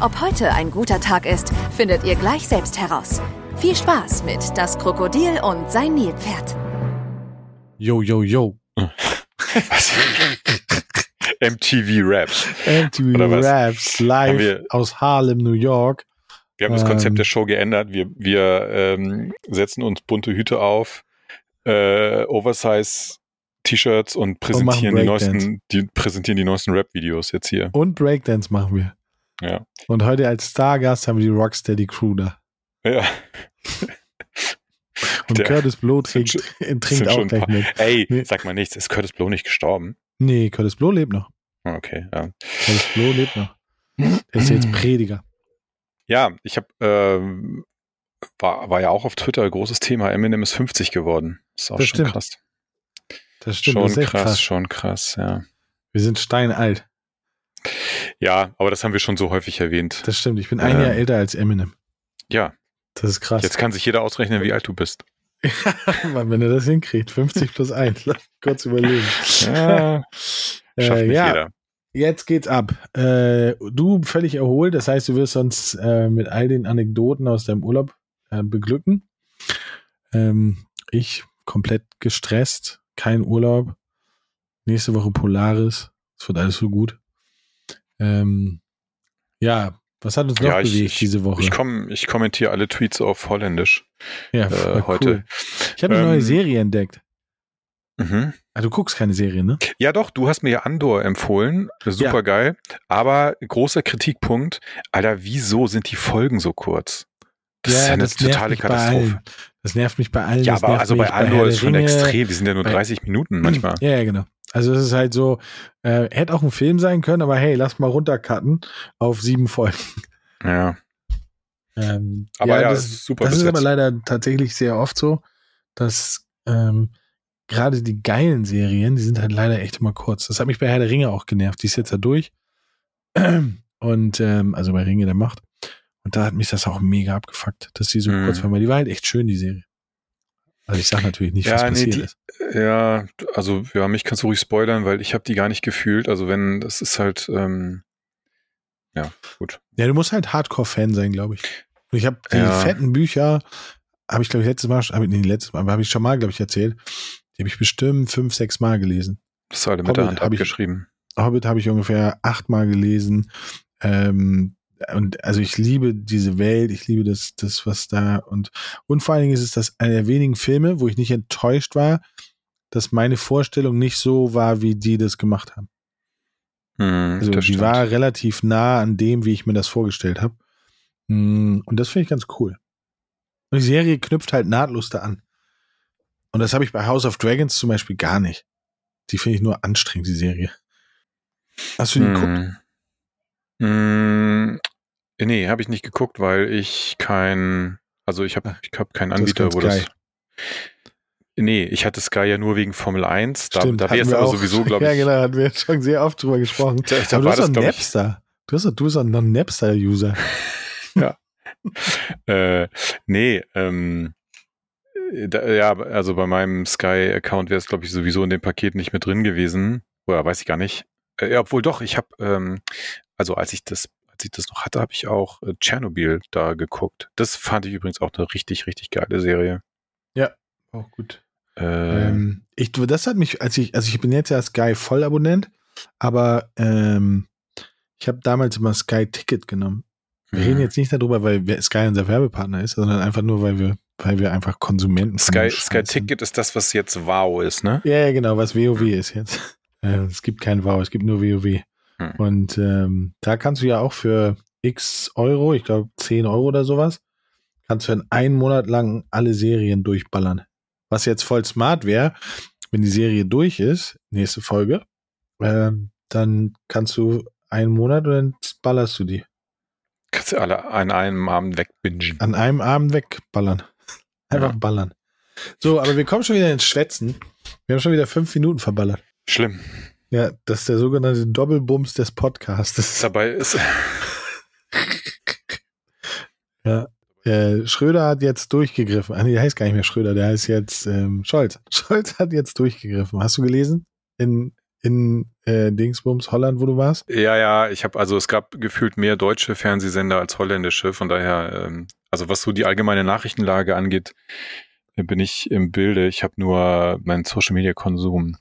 Ob heute ein guter Tag ist, findet ihr gleich selbst heraus. Viel Spaß mit Das Krokodil und sein Nilpferd. Yo, yo, yo. MTV Raps. MTV? Raps live wir- aus Harlem, New York. Wir haben das Ähm. Konzept der Show geändert. Wir, wir ähm, setzen uns bunte Hüte auf, äh, Oversize T-Shirts und präsentieren die Breakdance. neuesten, die präsentieren die neuesten Rap-Videos jetzt hier. Und Breakdance machen wir. Ja. Und heute als Stargast haben wir die Rocksteady Crew da. Ja. Und Der- Curtis Blow trinkt, sind trinkt auch schon gleich paar- mit. Ey, Nee. sag mal nichts. Ist Curtis Blow nicht gestorben? Nee, Curtis Blow lebt noch. Ah, Okay, ja. Curtis Blow lebt noch. Er ist jetzt Prediger. Ja, ich habe ähm, war, war ja auch auf Twitter großes Thema. Eminem ist 50 geworden. Ist auch Das schon stimmt. krass. Das stimmt, schon das krass, krass. schon krass, ja. Wir sind steinalt. Ja, aber das haben wir schon so häufig erwähnt. Das stimmt. Ich bin ein Ähm. Jahr älter als Eminem. ja, Das ist krass. jetzt kann sich jeder ausrechnen, wie alt du bist. Mann, wenn er das hinkriegt. 50 plus 1. Lass mich kurz überlegen. Ja, schafft Äh, nicht ja, jeder. Jetzt geht's ab. Äh, du völlig erholt, das heißt, du wirst uns äh, mit all den Anekdoten aus deinem Urlaub äh, beglücken. Ähm, ich komplett gestresst, kein Urlaub. Nächste Woche Polaris. Es wird alles so gut. Ähm, ja, was hat uns noch Ja, bewegt ich- diese Woche? Ich, komm, ich kommentiere alle Tweets auf Holländisch ja, äh, heute. Cool. Ich habe eine Ähm, neue Serie entdeckt. Mhm. Ah, du guckst keine Serie, ne? Ja, doch, du hast mir ja Andor empfohlen. Super geil. Aber großer Kritikpunkt, Alter, wieso sind die Folgen so kurz? Das ist ja eine nervt totale bei Katastrophe. Das nervt mich bei allen. Ja, das aber also bei Andor Herr ist schon Ringe. extrem. Die sind ja nur bei- 30 Minuten manchmal. Ja, ja, genau. Also es ist halt so, äh, hätte auch ein Film sein können, aber hey, lass mal runtercutten auf sieben Folgen. Ja. Ähm, Aber ja, das, ist super das ist aber leider tatsächlich sehr oft so, dass ähm, gerade die geilen Serien, die sind halt leider echt immer kurz. Das hat mich bei Herr der Ringe auch genervt. Die ist jetzt da durch. Und ähm, also bei Ringe der Macht. Und da hat mich das auch mega abgefuckt, dass die so Mhm. kurz weil die war halt echt schön, die Serie. Also ich sag natürlich nicht, was Ja, nee, passiert die- ist. Ja, also ja, mich kannst du ruhig spoilern, weil ich habe die gar nicht gefühlt. Also wenn, das ist halt, ähm, ja, gut. Ja, du musst halt Hardcore-Fan sein, glaube ich. Und ich habe die Ja. fetten Bücher, habe ich, glaube ich, letztes Mal, habe ich, nee, letztes Mal, habe ich schon mal, glaube ich, erzählt. Die habe ich bestimmt fünf, sechs Mal gelesen. Das ist alle mit der Hand hab ich- abgeschrieben. Hobbit habe ich ungefähr achtmal gelesen. Ähm, und also ich liebe diese Welt, ich liebe das, das, was da und, und vor allen Dingen ist es das einer der wenigen Filme, wo ich nicht enttäuscht war, dass meine Vorstellung nicht so war, wie die das gemacht haben. Hm, Also die stimmt. war relativ nah an dem, wie ich mir das vorgestellt habe. Mm, Und das finde ich ganz cool. Und die Serie knüpft halt nahtlos da an. Und das habe ich bei House of Dragons zum Beispiel gar nicht. Die finde ich nur anstrengend, die Serie. Hast du die geguckt? Hm, nee, habe ich nicht geguckt, weil ich kein, also ich habe ich hab keinen Ah, Anbieter, wo das. Nee, ich hatte Sky ja nur wegen Formel 1. Da, Stimmt, da wäre es aber sowieso, glaube ich. Ja, genau, hatten wir jetzt schon sehr oft drüber gesprochen. Da, da Aber du bist doch ich, Napster. Du bist doch, du bist doch noch ein Napster-User. Äh, nee, ähm, äh, da, ja, also bei meinem Sky-Account wäre es, glaube ich, sowieso in dem Paket nicht mit drin gewesen. Oder weiß ich gar nicht. Äh, ja, obwohl doch, ich habe, ähm, also als ich das, als ich das noch hatte, habe ich auch äh, Tschernobyl da geguckt. Das fand ich übrigens auch eine richtig, richtig geile Serie. Auch gut. Äh, Ähm, ich, das hat mich, als ich, also ich bin jetzt ja Sky Vollabonnent, aber ähm, ich habe damals immer Sky Ticket genommen. Wir Mhm. reden jetzt nicht darüber, weil Sky unser Werbepartner ist, sondern einfach nur, weil wir, weil wir einfach Konsumenten Sky, dem Sky sind. Ticket ist das, was jetzt Wow ist, ne? Ja, ja, genau, was WoW ist jetzt. Äh, es gibt kein WoW, es gibt nur WoW. Hm. Und ähm, da kannst du ja auch für x Euro, ich glaube 10 Euro oder sowas, kannst du in einen Monat lang alle Serien durchballern. Was jetzt voll smart wäre, wenn die Serie durch ist, nächste Folge, ähm, dann kannst du einen Monat und dann ballerst du die. Kannst du alle an einem Abend wegbingen. An einem Abend wegballern. Einfach Ja. ballern. So, aber wir kommen schon wieder ins Schwätzen. Wir haben schon wieder fünf Minuten verballert. Schlimm. Ja, das ist der sogenannte Doppelbums des Podcasts. Dabei ist, Ja. Äh, Schröder hat jetzt durchgegriffen. Ah, nee, der heißt gar nicht mehr Schröder, der heißt jetzt ähm, Scholz. Scholz hat jetzt durchgegriffen. Hast du gelesen? In, in äh, Dingsbums Holland, wo du warst? ja, ja, ich habe, also es gab gefühlt mehr deutsche Fernsehsender als holländische, von daher, ähm, also was so die allgemeine Nachrichtenlage angeht, äh, bin ich im Bilde. Ich habe nur meinen Social-Media-Konsum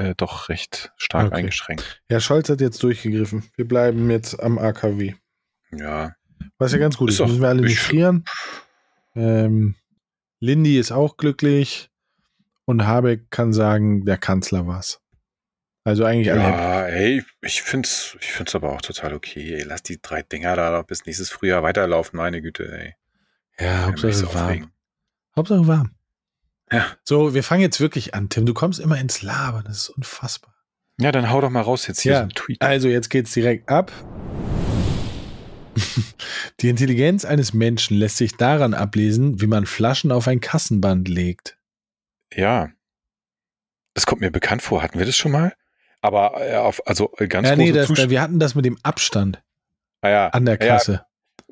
äh, doch recht stark Okay. eingeschränkt. Ja, Scholz hat jetzt durchgegriffen. Wir bleiben jetzt am AKW. Ja, Was ja ganz gut Ist ist. Müssen wir alle ich- nicht frieren. Ähm, Lindy ist auch glücklich. Und Habeck kann sagen, der Kanzler war's. Also eigentlich alle. Ja, hey, ich find's, ich find's aber auch total okay. Ey, lass die drei Dinger da bis nächstes Frühjahr weiterlaufen, meine Güte, ey. Ja, Hauptsache warm. Hauptsache warm. Ja. So, wir fangen jetzt wirklich an, Tim. Du kommst immer ins Labern. Das ist unfassbar. Ja, dann hau doch mal raus jetzt hier Ja. so ein Tweet. Also, jetzt geht's direkt ab. Die Intelligenz eines Menschen lässt sich daran ablesen, wie man Flaschen auf ein Kassenband legt. Ja. Das kommt mir bekannt vor. Hatten wir das schon mal? Aber äh, auf, also äh, ganz ja, nee, große das, wir hatten das mit dem Abstand ah, ja. an der Ja, Kasse.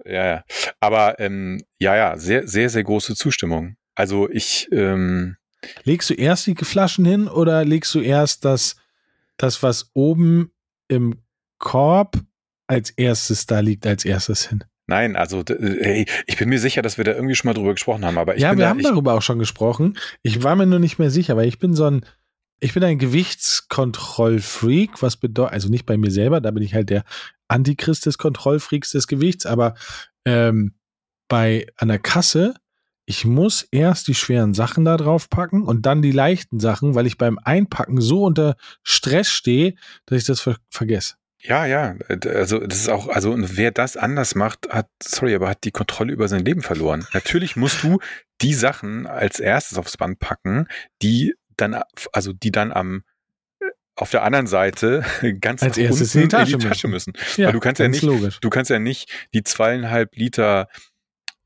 Ja, ja. Aber ähm, ja, ja, sehr, sehr, sehr große Zustimmung. Also ich, ähm, Legst du erst die Flaschen hin oder legst du erst das, das was oben im Korb als erstes da liegt, als erstes hin? nein, also hey, ich bin mir sicher, dass wir da irgendwie schon mal drüber gesprochen haben. Aber ich ja, bin wir da, haben ich, darüber auch schon gesprochen. Ich war mir nur nicht mehr sicher, weil ich bin so ein, ich bin ein Gewichtskontrollfreak, was bedeutet, also nicht bei mir selber, da bin ich halt der Antichrist des Kontrollfreaks des Gewichts, aber ähm, bei an der Kasse, ich muss erst die schweren Sachen da drauf packen und dann die leichten Sachen, weil ich beim Einpacken so unter Stress stehe, dass ich das ver vergesse. Ja, ja, äh, also das ist auch, also wer das anders macht, hat, sorry, aber hat die Kontrolle über sein Leben verloren. Natürlich musst du die Sachen als erstes aufs Band packen, die dann, also die dann am äh, auf der anderen Seite ganz Als nach erstes unten in die Tasche müssen. müssen. Ja, Weil du kannst ja nicht, logisch. du kannst ja nicht die zweieinhalb Liter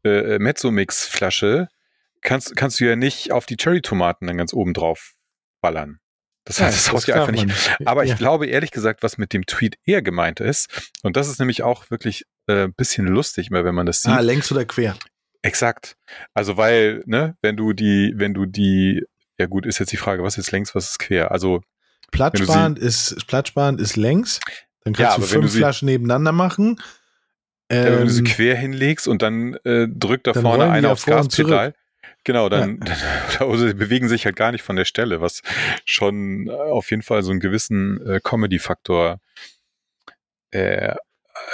äh, Mezzomix-Flasche kannst, kannst du ja nicht auf die Cherry-Tomaten dann ganz oben drauf ballern. Das, Ja, das haut ja einfach man nicht. Aber Ja. ich glaube ehrlich gesagt, was mit dem Tweet eher gemeint ist, und das ist nämlich auch wirklich äh, ein bisschen lustig, mal wenn man das sieht. Ah, längs oder quer? Exakt. Also weil, ne, wenn du die, wenn du die, ja gut, ist jetzt die Frage, was ist längs, was ist quer? Also Platzsparend ist, platzsparend ist längs. Dann kannst Ja, du fünf Flaschen nebeneinander machen. Ja, wenn du sie Ähm, quer hinlegst und dann äh, drückt da Dann vorne einer ja aufs Gaspedal. Genau, dann, oder sie bewegen sich halt gar nicht von der Stelle, was schon äh, auf jeden Fall so einen gewissen äh, Comedy-Faktor äh,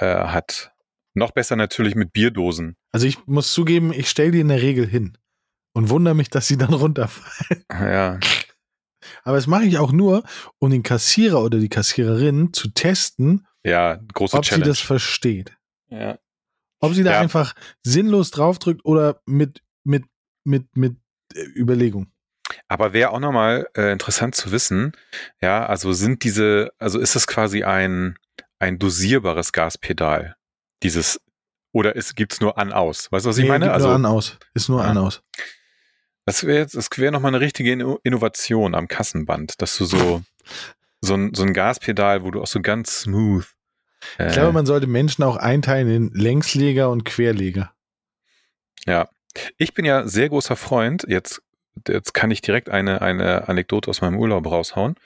äh, hat. Noch besser natürlich mit Bierdosen. also ich muss zugeben, ich stelle die in der Regel hin und wundere mich, dass sie dann runterfallen. Ja, Aber das mache ich auch nur, um den Kassierer oder die Kassiererin zu testen, ja, große ob sie Challenge. das versteht. Ja. Ob sie da Ja. einfach sinnlos draufdrückt oder mit, mit, mit, mit äh, Überlegung. Aber wäre auch nochmal äh, interessant zu wissen, ja, also sind diese, also ist das quasi ein, ein dosierbares Gaspedal, dieses, oder ist, gibt's nur an-aus? Weißt du, was ich Nee, meine? gibt Also, nur an aus. Ist nur Ja. an aus. Das wäre jetzt, das wäre nochmal eine richtige Inno- Innovation am Kassenband, dass du so, so ein, so ein Gaspedal, wo du auch so ganz smooth. Äh, Ich glaube, man sollte Menschen auch einteilen in Längsleger und Querleger. ja. Ich bin ja sehr großer Freund, jetzt, jetzt kann ich direkt eine, eine Anekdote aus meinem Urlaub raushauen.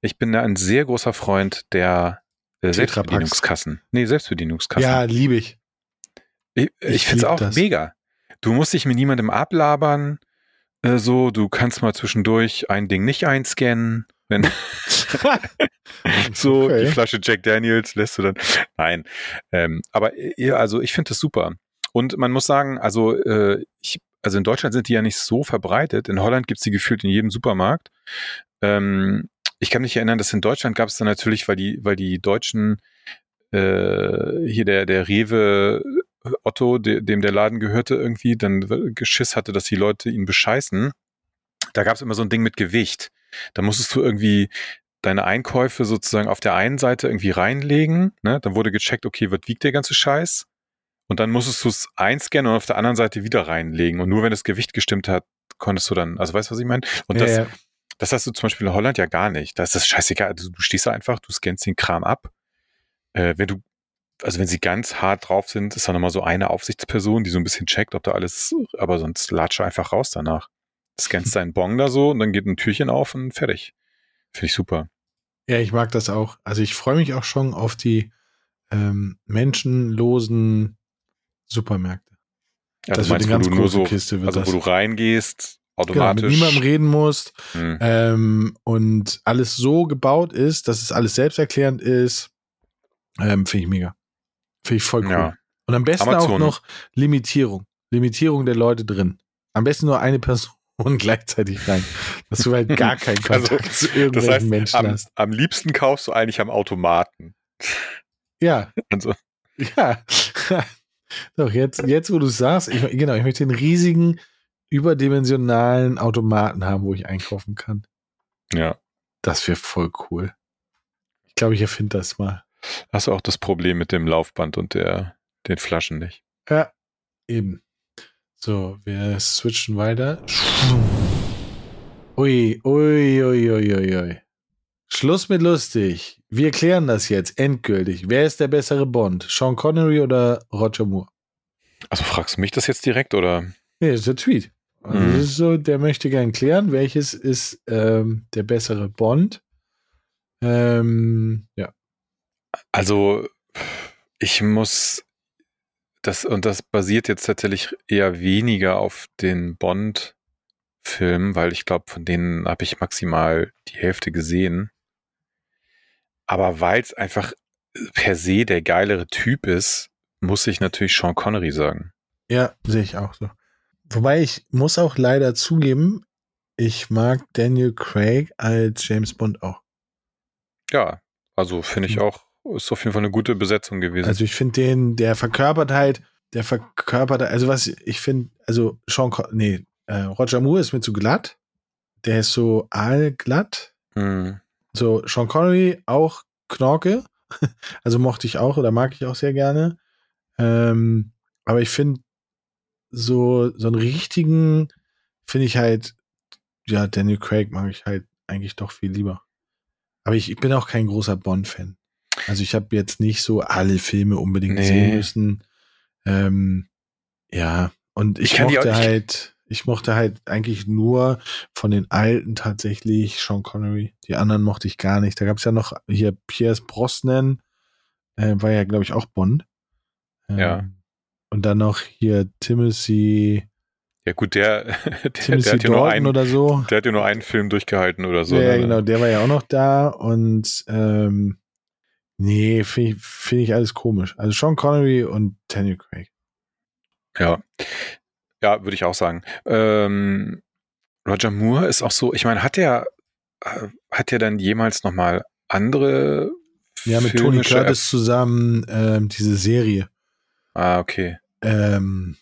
Ich bin ja ein sehr großer Freund der äh. Selbstbedienungskassen. Nee, Selbstbedienungskassen. Ja, liebe ich. ich ich ich finde es auch das. mega. Du musst dich mit niemandem ablabern, äh, so, du kannst mal zwischendurch ein Ding nicht einscannen, wenn so Okay. die Flasche Jack Daniels lässt du dann. Nein. Ähm, aber ja, also ich finde das super. Und man muss sagen, also äh, ich, also in Deutschland sind die ja nicht so verbreitet. In Holland gibt's die gefühlt in jedem Supermarkt. Ähm, ich kann mich erinnern, dass in Deutschland gab es dann natürlich, weil die, weil die Deutschen äh, hier der, der Rewe Otto, de, dem der Laden gehörte, irgendwie dann Geschiss hatte, dass die Leute ihn bescheißen. Da gab es immer so ein Ding mit Gewicht. Da musstest du irgendwie deine Einkäufe sozusagen auf der einen Seite irgendwie reinlegen, ne? Dann wurde gecheckt, okay, was wiegt der ganze Scheiß? Und dann musstest du es einscannen und auf der anderen Seite wieder reinlegen. Und nur wenn das Gewicht gestimmt hat, konntest du dann, also weißt du, was ich meine? Und Ja, das, ja. das hast du zum Beispiel in Holland ja gar nicht. Da ist das scheißegal. Also du stehst da einfach, du scannst den Kram ab. Äh, wenn du, also wenn sie ganz hart drauf sind, ist da nochmal so eine Aufsichtsperson, die so ein bisschen checkt, ob da alles, aber sonst latsche einfach raus danach. Scannst deinen Bon da so und dann geht ein Türchen auf und fertig. Finde ich super. Ja, ich mag das auch. Also ich freue mich auch schon auf die ähm, menschenlosen Supermärkte. Ja, Das du wird meinst, eine ganz große so, Kiste, also das. wo du reingehst, Genau, automatisch. mit niemandem reden musst Hm. ähm, und alles so gebaut ist, dass es alles selbsterklärend ist, ähm, finde ich mega. Finde ich voll cool. Ja. Und am besten auch Amazon. noch Limitierung. Limitierung der Leute drin. Am besten nur eine Person gleichzeitig rein. Dass du halt gar keinen Also, Kontakt zu Das irgendwelchen heißt, Menschen am, hast. am liebsten kaufst du eigentlich am Automaten. Ja, Also, ja. Doch, jetzt, jetzt wo du es sagst, ich, genau, ich möchte den riesigen, überdimensionalen Automaten haben, wo ich einkaufen kann. ja. Das wäre voll cool. Ich glaube, ich erfinde das mal. Hast du auch das Problem mit dem Laufband und der, den Flaschen nicht? Ja, eben. So, wir switchen weiter. Ui, ui, ui, ui, ui, ui. Schluss mit lustig. Wir klären das jetzt endgültig. Wer ist der bessere Bond? Sean Connery oder Roger Moore? Also fragst du mich das jetzt direkt oder? Nee, das ist der Tweet. Also Mhm. das ist so, der möchte gern klären, welches ist ähm, der bessere Bond. Ähm, ja. Also, ich muss das, und das basiert jetzt tatsächlich eher weniger auf den Bond-Filmen, weil ich glaube, von denen habe ich maximal die Hälfte gesehen. Aber weil es einfach per se der geilere Typ ist, muss ich natürlich Sean Connery sagen. Ja, sehe ich auch so. Wobei ich muss auch leider zugeben, ich mag Daniel Craig als James Bond auch. Ja, also finde ich Mhm. auch, ist auf jeden Fall eine gute Besetzung gewesen. Also ich finde den, der verkörpert halt, der verkörpert, also was ich finde, also Sean, nee, äh, Roger Moore ist mir zu glatt. Der ist so aalglatt. Hm. So Sean Connery auch Knorke. Also mochte ich auch oder mag ich auch sehr gerne. Ähm, aber ich finde so so einen richtigen finde ich halt ja Daniel Craig mag ich halt eigentlich doch viel lieber. Aber ich, ich bin auch kein großer Bond-Fan. Also ich habe jetzt nicht so alle Filme unbedingt Nee. sehen müssen. Ähm, ja und ich, Ich mochte halt ich mochte halt eigentlich nur von den alten tatsächlich Sean Connery. Die anderen mochte ich gar nicht. Da gab es ja noch hier Pierce Brosnan, äh, war ja, glaube ich, auch Bond. Ähm, Ja. Und dann noch hier Timothy, Ja gut, der, der, der, Timothy hat ja nur einen, oder so. der hat ja nur einen Film durchgehalten oder so. ja, ne? genau, der war ja auch noch da. Und ähm, nee, finde ich, find ich alles komisch. Also Sean Connery und Daniel Craig. Ja, ja, würde ich auch sagen. Ähm, Roger Moore ist auch so, ich meine, hat der, äh, hat der dann jemals nochmal andere Ja, mit Tony Curtis zusammen ähm, diese Serie. Ah, okay. Ähm,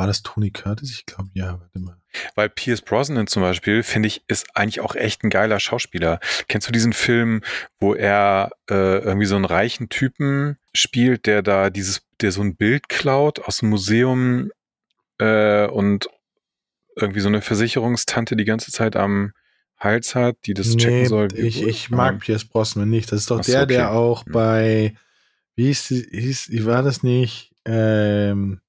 war das Tony Curtis? Ich glaube, ja, warte mal. Weil Pierce Brosnan zum Beispiel, finde ich, ist eigentlich auch echt ein geiler Schauspieler. Kennst du diesen Film, wo er äh, irgendwie so einen reichen Typen spielt, der da dieses, der so ein Bild klaut aus dem Museum äh, und irgendwie so eine Versicherungstante die ganze Zeit am Hals hat, die das checken soll. Ich, ich mag Ähm, Pierce Brosnan nicht. Das ist doch der, okay. der auch Hm. bei, wie hieß, hieß, wie war das nicht? Ähm,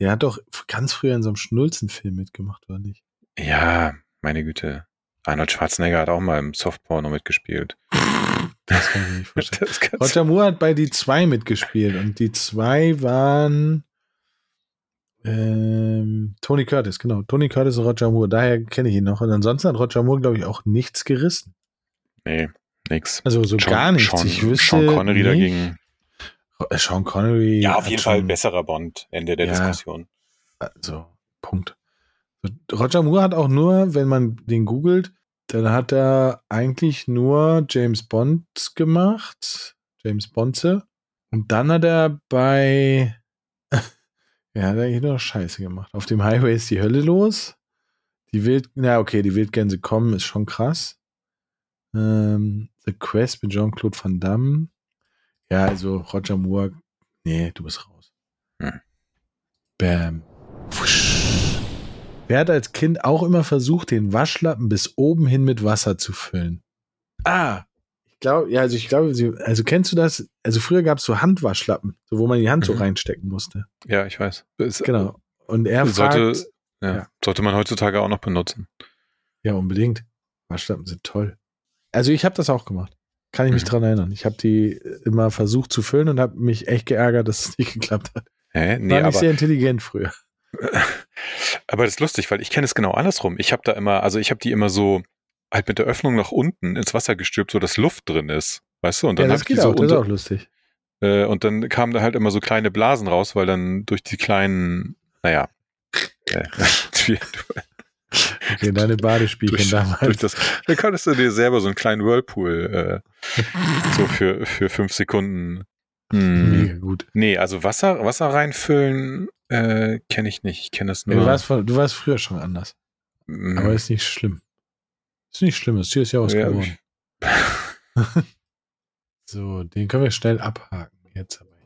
der hat doch ganz früher in so einem Schnulzenfilm mitgemacht, oder nicht? Ja, meine Güte. Arnold Schwarzenegger hat auch mal im Softporno mitgespielt. Das kann ich nicht vorstellen. Roger Moore hat bei die zwei mitgespielt und die zwei waren ähm, Tony Curtis, genau. Tony Curtis und Roger Moore, daher kenne ich ihn noch. Und ansonsten hat Roger Moore, glaube ich, auch nichts gerissen. nee, nix. Also so Sean- gar nichts. Sean, ich wüsste Sean Connery nicht. dagegen. Äh, Sean Connery. Ja, auf jeden Fall schon- besserer Bond, Ende der Ja. Diskussion. Also, Punkt. Roger Moore hat auch nur, wenn man den googelt, dann hat er eigentlich nur James Bond gemacht. James Bonze. Und dann hat er bei. ja, hat er eigentlich nur noch Scheiße gemacht. Auf dem Highway ist die Hölle los. Die Wild. Na, okay, die Wildgänse kommen, ist schon krass. Ähm, The Quest mit Jean-Claude Van Damme. Ja, also Roger Moore. Nee, du bist raus. Hm. Bam. Wusch. Wer hat als Kind auch immer versucht, den Waschlappen bis oben hin mit Wasser zu füllen? Ah, ich glaube, ja, also ich glaube, also kennst du das? Also früher gab es so Handwaschlappen, so wo man die Hand so Mhm. reinstecken musste. Ja, ich weiß. Es, Genau. Und er Sollte, fragt, ja, ja. sollte man heutzutage auch noch benutzen. ja unbedingt. Waschlappen sind toll. Also ich habe das auch gemacht. Kann ich mich Mhm. dran erinnern. Ich habe die immer versucht zu füllen und habe mich echt geärgert, dass es nicht geklappt hat. Hä? Nee, War nicht aber, sehr intelligent früher. aber das ist lustig, weil ich kenne es genau andersrum. Ich habe da immer, also ich habe die immer so halt mit der Öffnung nach unten ins Wasser gestülpt, so dass Luft drin ist. Weißt du? Und dann ja, das geht so auch, das ist auch lustig. Äh, und dann kamen da halt immer so kleine Blasen raus, weil dann durch die kleinen, naja, äh, Okay, deine Badespielchen durch, damals. durch das, da konntest du dir selber so einen kleinen Whirlpool äh, so für, für fünf Sekunden. Hm. Mega gut. Nee, also Wasser, Wasser reinfüllen äh, kenne ich nicht. Ich kenne das nur. du, warst, du warst früher schon anders. Mm, Aber ist nicht schlimm. Ist nicht schlimm, das Tier ist ja was ja. So, den können wir schnell abhaken. Jetzt aber hier.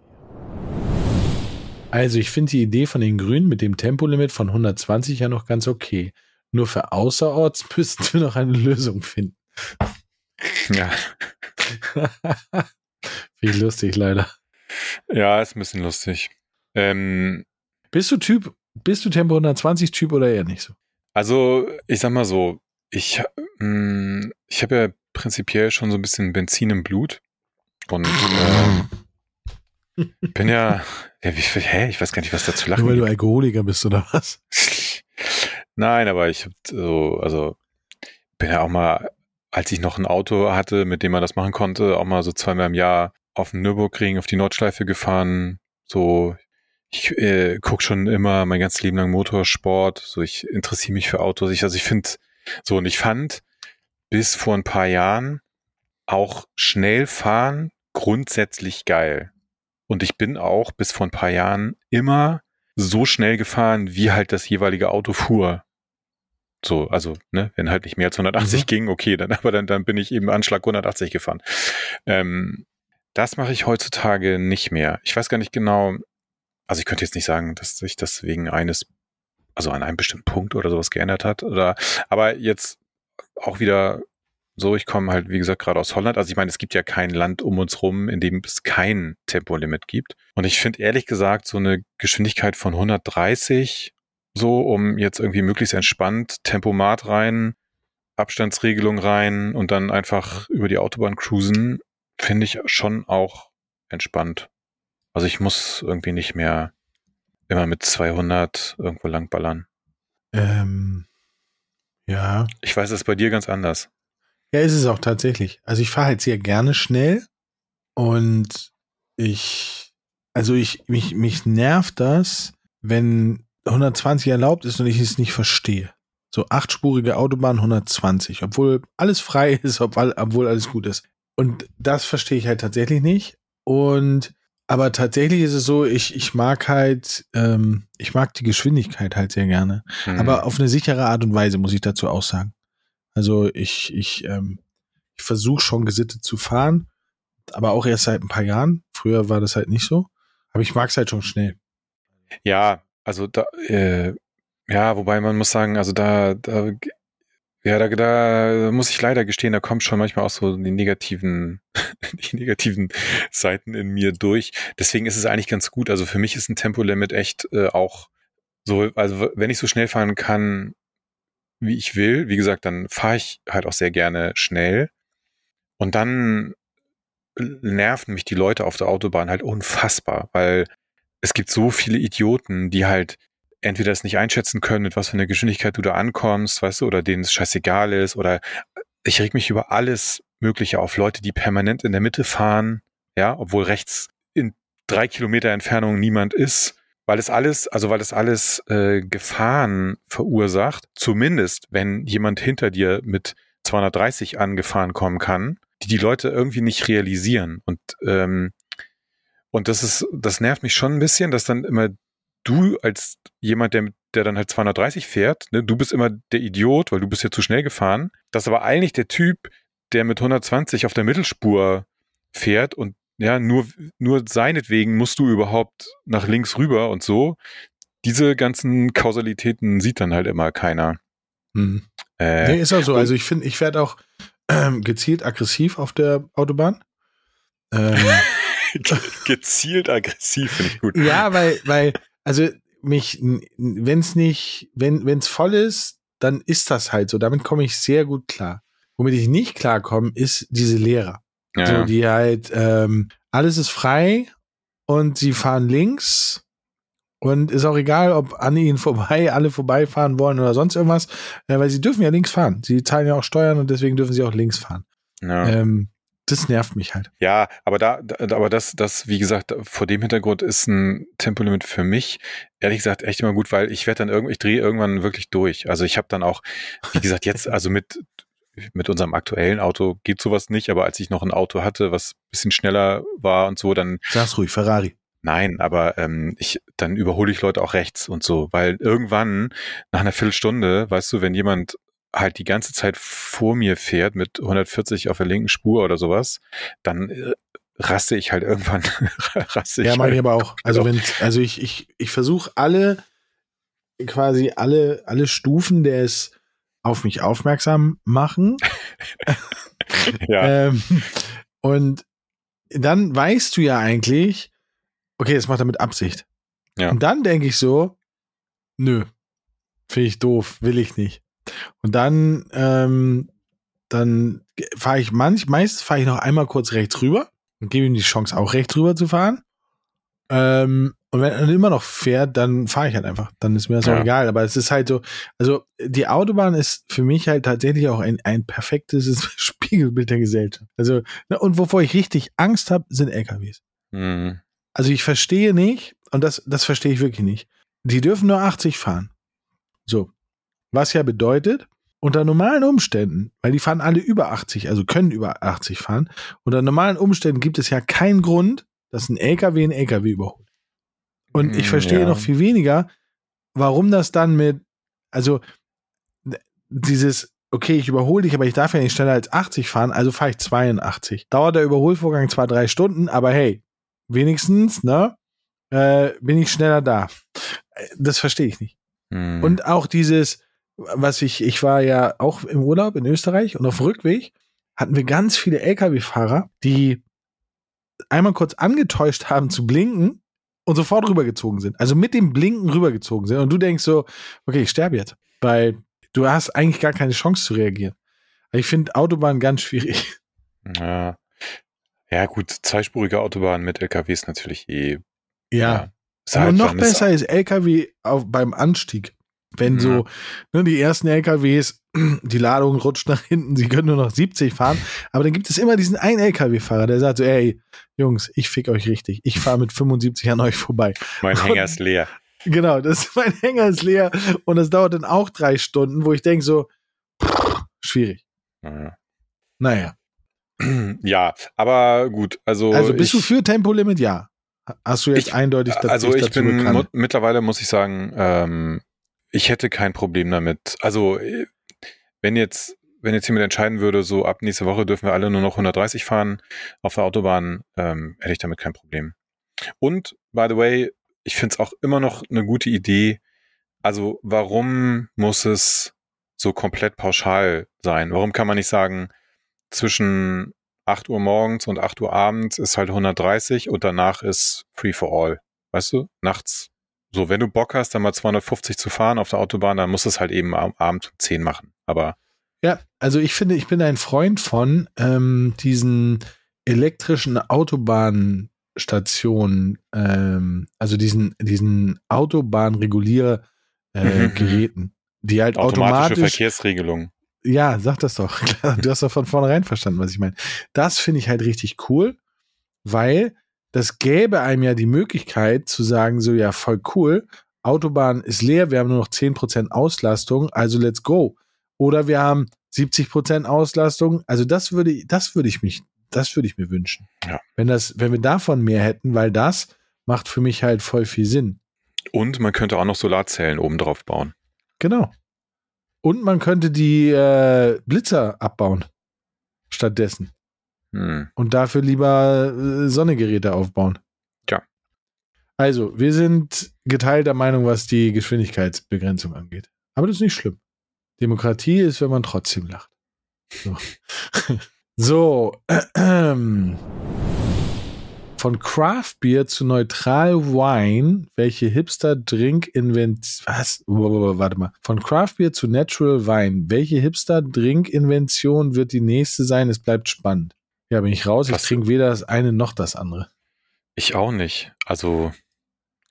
Also, ich finde die Idee von den Grünen mit dem Tempolimit von 120 ja noch ganz okay. Nur für außerorts müssten wir noch eine Lösung finden. ja. Ich lustig, leider. ja, ist ein bisschen lustig. Ähm, Bist du Typ, bist du Tempo 120 Typ oder eher nicht so? Also, ich sag mal so, ich, mh, ich habe ja prinzipiell schon so ein bisschen Benzin im Blut. Und äh, bin ja, ja wie, hä, ich weiß gar nicht, was da zu lachen Nur weil du. Alkoholiker bist oder was? Nein, aber ich so, also bin ja auch mal, als ich noch ein Auto hatte, mit dem man das machen konnte, auch mal so zweimal im Jahr auf den Nürburgring, auf die Nordschleife gefahren. So, ich äh, guck schon immer mein ganzes Leben lang Motorsport. So, ich interessiere mich für Autos. Ich, also ich finde, so, und ich fand bis vor ein paar Jahren auch schnell fahren grundsätzlich geil. Und ich bin auch bis vor ein paar Jahren immer so schnell gefahren, wie halt das jeweilige Auto fuhr. So, also, ne, wenn halt nicht mehr als 180 Mhm. ging, okay, dann, aber dann, dann bin ich eben Anschlag 180 gefahren. Ähm, das mache ich heutzutage nicht mehr. Ich weiß gar nicht genau, also ich könnte jetzt nicht sagen, dass sich das wegen eines, also an einem bestimmten Punkt oder sowas geändert hat, oder, aber jetzt auch wieder so, ich komme halt, wie gesagt, gerade aus Holland. Also ich meine, es gibt ja kein Land um uns rum, in dem es kein Tempolimit gibt. Und ich finde ehrlich gesagt, so eine Geschwindigkeit von 130, so um jetzt irgendwie möglichst entspannt Tempomat rein, Abstandsregelung rein und dann einfach über die Autobahn cruisen, finde ich schon auch entspannt. Also ich muss irgendwie nicht mehr immer mit 200 irgendwo langballern. Ähm, ja. Ich weiß, es ist bei dir ganz anders. Ja, ist es auch tatsächlich. Also ich fahre halt sehr gerne schnell und ich, also ich, mich, mich nervt das, wenn 120 erlaubt ist und ich es nicht verstehe. So achtspurige Autobahn 120, obwohl alles frei ist, obwohl, alles gut ist. Und das verstehe ich halt tatsächlich nicht. Und aber tatsächlich ist es so, ich, ich mag halt, ähm, ich mag die Geschwindigkeit halt sehr gerne. Hm. Aber auf eine sichere Art und Weise, muss ich dazu auch sagen. Also ich, ich, ähm, ich versuche schon gesittet zu fahren, aber auch erst seit ein paar Jahren. Früher war das halt nicht so. Aber ich mag es halt schon schnell. Ja, also da, äh, ja, wobei man muss sagen, also da, da, ja, da, da muss ich leider gestehen, da kommen schon manchmal auch so die negativen, die negativen Seiten in mir durch. Deswegen ist es eigentlich ganz gut. Also für mich ist ein Tempolimit echt äh, auch so, also wenn ich so schnell fahren kann, wie ich will, wie gesagt, dann fahre ich halt auch sehr gerne schnell. Und dann nerven mich die Leute auf der Autobahn halt unfassbar, weil es gibt so viele Idioten, die halt entweder es nicht einschätzen können, mit was für einer Geschwindigkeit du da ankommst, weißt du, oder denen es scheißegal ist, oder ich reg mich über alles Mögliche auf. Leute, die permanent in der Mitte fahren, ja, obwohl rechts in drei Kilometer Entfernung niemand ist, weil es alles, also weil es alles äh, Gefahren verursacht, zumindest wenn jemand hinter dir mit 230 angefahren kommen kann, die die Leute irgendwie nicht realisieren. Und ähm, und das ist, das nervt mich schon ein bisschen, dass dann immer du als jemand, der, der dann halt 230 fährt, ne, du bist immer der Idiot, weil du bist ja zu schnell gefahren, dass aber eigentlich der Typ, der mit 120 auf der Mittelspur fährt und ja, nur, nur seinetwegen musst du überhaupt nach links rüber und so. Diese ganzen Kausalitäten sieht dann halt immer keiner. Hm. Äh, nee, ist auch so. Also ich finde, ich werde auch ähm, gezielt aggressiv auf der Autobahn. Ähm, gezielt aggressiv finde ich gut. Ja, weil, weil, also mich, wenn es nicht, wenn es voll ist, dann ist das halt so. Damit komme ich sehr gut klar. Womit ich nicht klarkomme, ist diese Lehrer. Ja. So, die halt, ähm, alles ist frei und sie fahren links und ist auch egal, ob an ihnen vorbei, alle vorbeifahren wollen oder sonst irgendwas, äh, weil sie dürfen ja links fahren. Sie zahlen ja auch Steuern und deswegen dürfen sie auch links fahren. Ja. Ähm, das nervt mich halt. Ja, aber da, aber das, das, wie gesagt, vor dem Hintergrund ist ein Tempolimit für mich, ehrlich gesagt, echt immer gut, weil ich werde dann irgendwie, ich drehe irgendwann wirklich durch. Also ich habe dann auch, wie gesagt, jetzt, also mit, mit unserem aktuellen Auto geht sowas nicht, aber als ich noch ein Auto hatte, was bisschen schneller war und so, dann. Sag's ruhig, Ferrari. Nein, aber ähm, ich, dann überhole ich Leute auch rechts und so, weil irgendwann nach einer Viertelstunde, weißt du, wenn jemand halt die ganze Zeit vor mir fährt mit 140 auf der linken Spur oder sowas, dann äh, raste ich halt irgendwann raste ich. Ja, meine halt. ich aber auch. Also wenn also ich ich ich versuche alle quasi alle alle Stufen des auf mich aufmerksam machen. ja. ähm, und dann weißt du ja eigentlich, okay, das macht er mit Absicht. Ja. Und dann denke ich so, nö, finde ich doof, will ich nicht. Und dann, ähm, dann fahre ich manch, meist fahre ich noch einmal kurz rechts rüber und gebe ihm die Chance, auch rechts rüber zu fahren. Ähm, und wenn er immer noch fährt, dann fahre ich halt einfach. Dann ist mir das ja. auch egal. Aber es ist halt so, also die Autobahn ist für mich halt tatsächlich auch ein, ein perfektes Spiegelbild der Gesellschaft. Also, ne, und wovor ich richtig Angst habe, sind LKWs. Mhm. Also ich verstehe nicht, und das, das verstehe ich wirklich nicht. Die dürfen nur 80 fahren. So. Was ja bedeutet, unter normalen Umständen, weil die fahren alle über 80, also können über 80 fahren, unter normalen Umständen gibt es ja keinen Grund, dass ein LKW ein LKW überholt. Und ich mm, verstehe ja. noch viel weniger, warum das dann mit, also dieses, okay, ich überhole dich, aber ich darf ja nicht schneller als 80 fahren, also fahre ich 82. Dauert der Überholvorgang zwar drei Stunden, aber hey, wenigstens, ne, äh, bin ich schneller da. Das verstehe ich nicht. Hm. Und auch dieses, was ich, ich war ja auch im Urlaub in Österreich und auf Rückweg hatten wir ganz viele Lkw-Fahrer, die einmal kurz angetäuscht haben zu blinken und sofort rübergezogen sind. Also mit dem Blinken rübergezogen sind. Und du denkst so, okay, ich sterbe jetzt. Weil du hast eigentlich gar keine Chance zu reagieren. Ich finde Autobahn ganz schwierig. Ja. Ja, gut, zweispurige Autobahn mit LKWs natürlich eh. Ja. ja Aber noch besser ist LKW auf, beim Anstieg. Wenn mhm. so ne, die ersten LKWs, die Ladung rutscht nach hinten, sie können nur noch 70 fahren, aber dann gibt es immer diesen einen LKW-Fahrer, der sagt so, ey, Jungs, ich fick euch richtig. Ich fahre mit 75 an euch vorbei. Mein und, Hänger ist leer. Genau, das mein Hänger ist leer und das dauert dann auch drei Stunden, wo ich denke so, pff, schwierig. Mhm. Naja. Ja, aber gut, also. Also bist ich, du für Tempolimit? Ja. Hast du jetzt ich, eindeutig dazu Also ich bin mittlerweile muss ich sagen, ähm, ich hätte kein Problem damit. Also äh, wenn jetzt wenn jetzt jemand entscheiden würde, so ab nächste Woche dürfen wir alle nur noch 130 fahren auf der Autobahn, ähm, hätte ich damit kein Problem. Und, by the way, ich finde es auch immer noch eine gute Idee. Also, warum muss es so komplett pauschal sein? Warum kann man nicht sagen, zwischen 8 Uhr morgens und 8 Uhr abends ist halt 130 und danach ist free for all. Weißt du? Nachts. So, wenn du Bock hast, dann mal 250 zu fahren auf der Autobahn, dann musst du es halt eben am Abend um 10 machen. Aber ja, also ich finde, ich bin ein Freund von ähm, diesen elektrischen Autobahnstationen, ähm, also diesen, diesen Autobahnreguliergeräten, äh, mhm. die halt Automatische automatisch. Verkehrsregelung. Ja, sag das doch. du hast doch von vornherein verstanden, was ich meine. Das finde ich halt richtig cool, weil das gäbe einem ja die Möglichkeit zu sagen, so ja, voll cool, Autobahn ist leer, wir haben nur noch 10% Auslastung, also let's go. Oder wir haben 70 Prozent Auslastung. Also das würde, das würde ich mich, das würde ich mir wünschen. Ja. Wenn das, wenn wir davon mehr hätten, weil das macht für mich halt voll viel Sinn. Und man könnte auch noch Solarzellen oben drauf bauen. Genau. Und man könnte die äh, Blitzer abbauen. stattdessen. Hm. Und dafür lieber äh, Sonnegeräte aufbauen. Tja. Also, wir sind geteilter Meinung, was die Geschwindigkeitsbegrenzung angeht. Aber das ist nicht schlimm. Demokratie ist, wenn man trotzdem lacht. So. so. Von Craft Beer zu Neutral Wine, welche Hipster Drink Invention, was? Warte mal. Von Craft Beer zu Natural Wine, welche Hipster Drink Invention wird die nächste sein? Es bleibt spannend. Ja, bin ich raus. Was? Ich trinke weder das eine noch das andere. Ich auch nicht. Also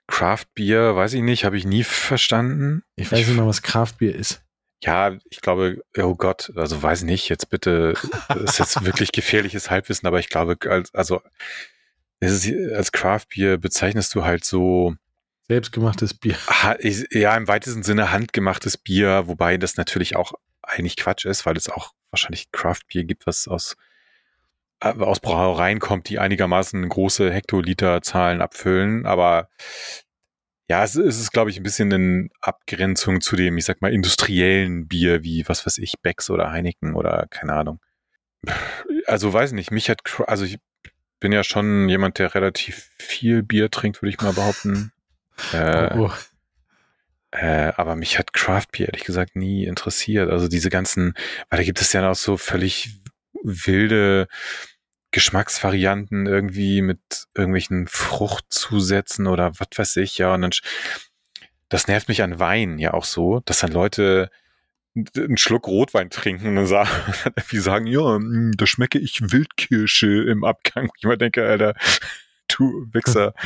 Craft Beer, weiß ich nicht, habe ich nie verstanden. Ich weiß nicht mal, was Craft Beer ist. Ja, ich glaube, oh Gott, also weiß nicht, jetzt bitte, das ist jetzt wirklich gefährliches Halbwissen, aber ich glaube, als, also es ist, als Craft Beer bezeichnest du halt so, Selbstgemachtes Bier. ich- ja, im weitesten Sinne handgemachtes Bier, wobei das natürlich auch eigentlich Quatsch ist, weil es auch wahrscheinlich Craft Beer gibt, was aus, aus Brauereien kommt, die einigermaßen große Hektoliterzahlen abfüllen, aber ja, es, ist, glaube ich, ein bisschen in Abgrenzung zu dem, ich sag mal, industriellen Bier, wie, was weiß ich, Becks oder Heineken oder keine Ahnung. Also weiß nicht, mich hat, also ich bin ja schon jemand, der relativ viel Bier trinkt, würde ich mal behaupten. Äh, oh, äh, aber mich hat Craft Beer ehrlich gesagt nie interessiert. Also diese ganzen, weil da gibt es ja noch so völlig wilde Geschmacksvarianten irgendwie mit irgendwelchen Fruchtzusätzen oder was weiß ich, ja. Und dann, das nervt mich an Wein ja auch so, dass dann Leute einen Schluck Rotwein trinken und dann sagen, wie sagen, ja, mh, da schmecke ich Wildkirsche im Abgang. Ich immer denke, Alter, du Wichser.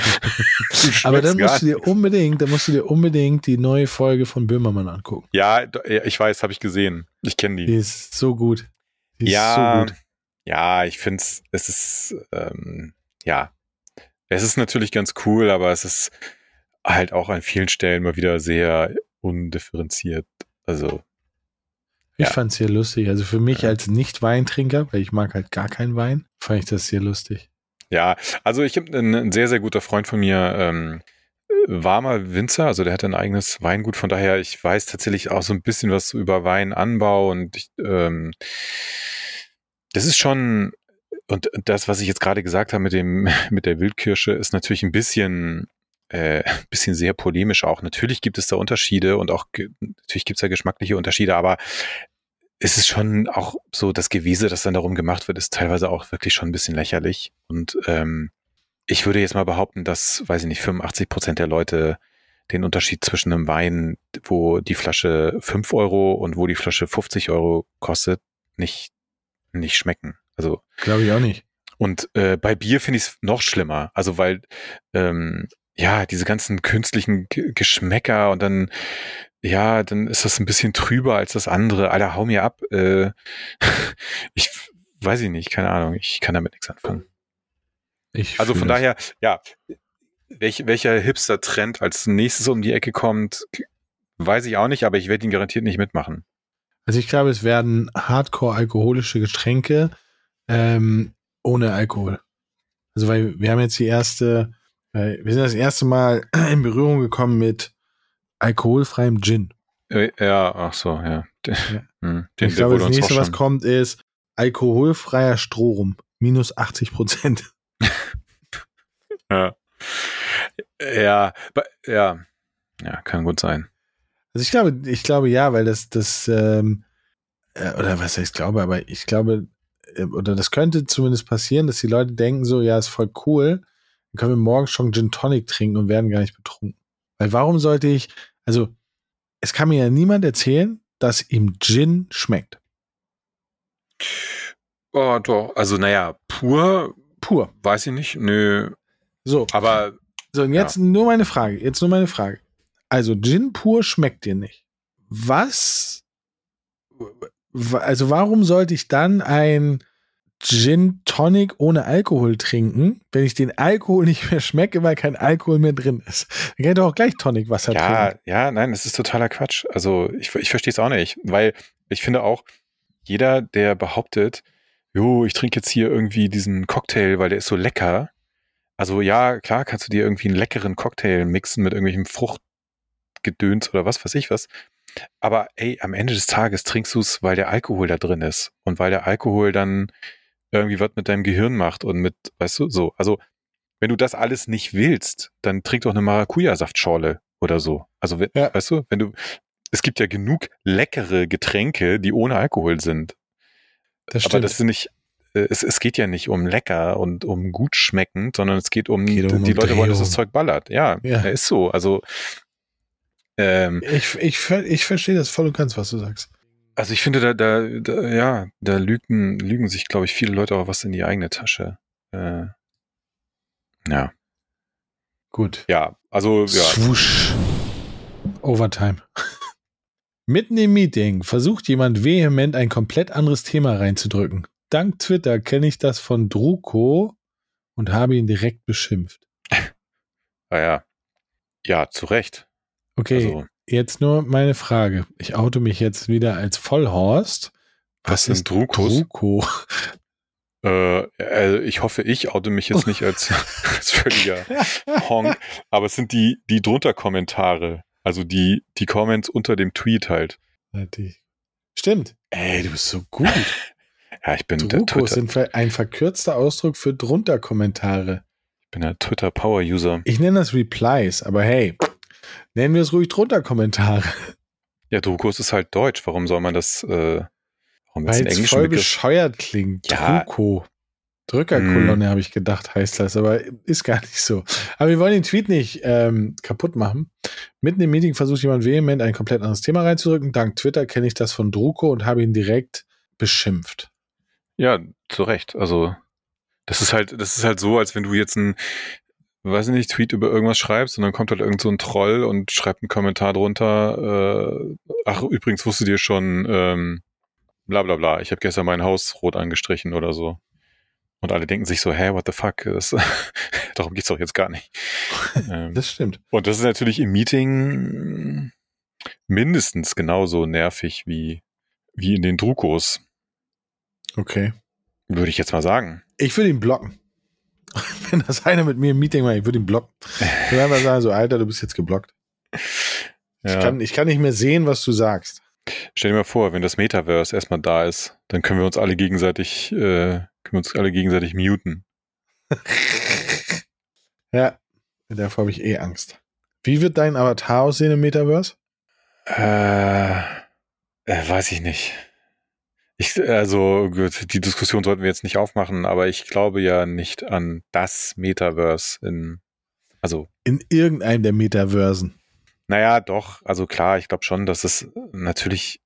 Du Aber dann musst du dir unbedingt, dann musst du dir unbedingt die neue Folge von Böhmermann angucken. Ja, ich weiß, habe ich gesehen. Ich kenne die. Die ist so gut. Die ja, so gut. ja, ich finde es, es ist, ähm, ja, es ist natürlich ganz cool, aber es ist halt auch an vielen Stellen mal wieder sehr undifferenziert. Also, Ich ja. fand's sehr lustig. Also für mich Ja. als Nicht-Weintrinker, weil ich mag halt gar keinen Wein, fand ich das sehr lustig. ja, also ich habe ein, ein sehr, sehr guter Freund von mir, ähm, war mal Winzer, also der hatte ein eigenes Weingut, von daher, ich weiß tatsächlich auch so ein bisschen was über Weinanbau und ich, ähm, das ist schon, und das, was ich jetzt gerade gesagt habe mit dem, mit der Wildkirsche, ist natürlich ein bisschen, äh, bisschen sehr polemisch auch. Natürlich gibt es da Unterschiede und auch, natürlich gibt es da geschmackliche Unterschiede, aber es ist schon auch so, das Gewese, das dann darum gemacht wird, ist teilweise auch wirklich schon ein bisschen lächerlich. Und ähm, ich würde jetzt mal behaupten, dass, weiß ich nicht, 85 Prozent der Leute den Unterschied zwischen einem Wein, wo die Flasche 5 Euro und wo die Flasche 50 Euro kostet, nicht, nicht schmecken. Also Glaube ich auch nicht. und äh, bei Bier finde ich es noch schlimmer. Also weil ähm, ja diese ganzen künstlichen G Geschmäcker und dann ja dann ist das ein bisschen trüber als das andere. Alter, hau mir ab. Äh, ich weiß ich nicht, keine Ahnung. Ich kann damit nichts anfangen. Ich Also von daher, ja, welch, welcher Hipster-Trend als nächstes um die Ecke kommt, weiß ich auch nicht, aber ich werde ihn garantiert nicht mitmachen. Also ich glaube, es werden hardcore-alkoholische Getränke ähm, ohne Alkohol. Also weil wir haben jetzt die erste, äh, wir sind das erste Mal in Berührung gekommen mit alkoholfreiem Gin. Äh, ja, ach so, ja. Den, Ja. hm, den, ich glaube, das nächste, was kommt, ist alkoholfreier Strohrum. Minus 80 Prozent. Ja. Ja, ja, ja, kann gut sein. Also ich glaube, ich glaube ja, weil das, das, ähm, äh, oder was heißt glaube, aber ich glaube, äh, oder das könnte zumindest passieren, dass die Leute denken so, ja, ist voll cool, dann können wir morgen schon Gin Tonic trinken und werden gar nicht betrunken. Weil warum sollte ich, also es kann mir ja niemand erzählen, dass ihm Gin schmeckt. Oh, doch. Also, naja, pur, Pur. weiß ich nicht. Nö. So, Aber so und jetzt nur meine Frage, jetzt nur meine Frage. Also Gin pur schmeckt dir nicht. Was, also warum sollte ich dann ein Gin Tonic ohne Alkohol trinken, wenn ich den Alkohol nicht mehr schmecke, weil kein Alkohol mehr drin ist? Dann kann ich doch auch gleich Tonic Wasser ja, trinken. ja, nein, es ist totaler Quatsch. Also, ich, ich verstehe es auch nicht, weil ich finde auch, jeder, der behauptet, jo, ich trinke jetzt hier irgendwie diesen Cocktail, weil der ist so lecker. Also, ja, klar kannst du dir irgendwie einen leckeren Cocktail mixen mit irgendwelchem Fruchtgedöns oder was weiß ich was. aber ey, am Ende des Tages trinkst du es, weil der Alkohol da drin ist und weil der Alkohol dann irgendwie was mit deinem Gehirn macht und mit, weißt du, so. Also, wenn du das alles nicht willst, dann trink doch eine Maracuja-Saftschorle oder so. Also, ja. weißt du, wenn du, es gibt ja genug leckere Getränke, die ohne Alkohol sind. Das stimmt. Aber das sind nicht, äh, es, es geht ja nicht um lecker und um gut schmeckend, sondern es geht um, geht um die Leute wollen, dass das Zeug ballert. Ja, ja. ist so. Also, ähm, ich, ich, ich verstehe das voll und ganz, was du sagst. Also ich finde, da, da, da ja, da lügen, lügen sich, glaube ich, viele Leute auch was in die eigene Tasche. Äh, ja. Gut. Ja, also ja. Swoosh. Overtime. Mitten im Meeting versucht jemand vehement ein komplett anderes Thema reinzudrücken. Dank Twitter kenne ich das von Druko und habe ihn direkt beschimpft. Naja. Ja, zu Recht. Okay, also, jetzt nur meine Frage. Ich auto mich jetzt wieder als Vollhorst. Was, was ist Drukos? Druko? Äh, also ich hoffe, ich auto mich jetzt nicht als, als völliger Honk, aber es sind die, die drunter Kommentare. Also die, die Comments unter dem Tweet halt. Stimmt. Ey, du bist so gut. ja, ich bin Drukos sind ein verkürzter Ausdruck für drunter Kommentare. Ich bin der Twitter Power User. Ich nenne das Replies, aber hey, Nennen wir es ruhig drunter Kommentare. Ja, Drukos ist halt Deutsch. Warum soll man das, äh, warum Weil es voll bescheuert klingt. Ja. Druko. Drückerkolonne, hm. habe ich gedacht, heißt das, aber ist gar nicht so. Aber wir wollen den Tweet nicht ähm, kaputt machen. Mitten im Meeting versucht jemand vehement ein komplett anderes Thema reinzudrücken. Dank Twitter kenne ich das von Druko und habe ihn direkt beschimpft. Ja, zu Recht. Also, das ist halt, das ist halt so, als wenn du jetzt ein weiß ich nicht, Tweet über irgendwas schreibst und dann kommt halt irgend so ein Troll und schreibt einen Kommentar drunter, äh, ach, übrigens wusstet ihr schon, ähm, bla bla bla, ich habe gestern mein Haus rot angestrichen oder so. Und alle denken sich so, hä, what the fuck? Das, darum geht's doch jetzt gar nicht. Ähm, das stimmt. Und das ist natürlich im Meeting mindestens genauso nervig wie, wie in den Drukos. Okay. Würde ich jetzt mal sagen. Ich würde ihn blocken. Wenn das einer mit mir im Meeting macht, ich würde ihn blocken. Ich würde einfach sagen, so, Alter, du bist jetzt geblockt. Ja. Ich, kann, ich kann nicht mehr sehen, was du sagst. Stell dir mal vor, wenn das Metaverse erstmal da ist, dann können wir uns alle gegenseitig, äh, können wir uns alle gegenseitig muten. ja, davor habe ich eh Angst. Wie wird dein Avatar aussehen im Metaverse? Äh, äh weiß ich nicht. Ich, also gut, die Diskussion sollten wir jetzt nicht aufmachen, aber ich glaube ja nicht an das Metaverse in, also. In irgendeinem der Metaversen. Naja, doch, also klar, ich glaube schon, dass es natürlich,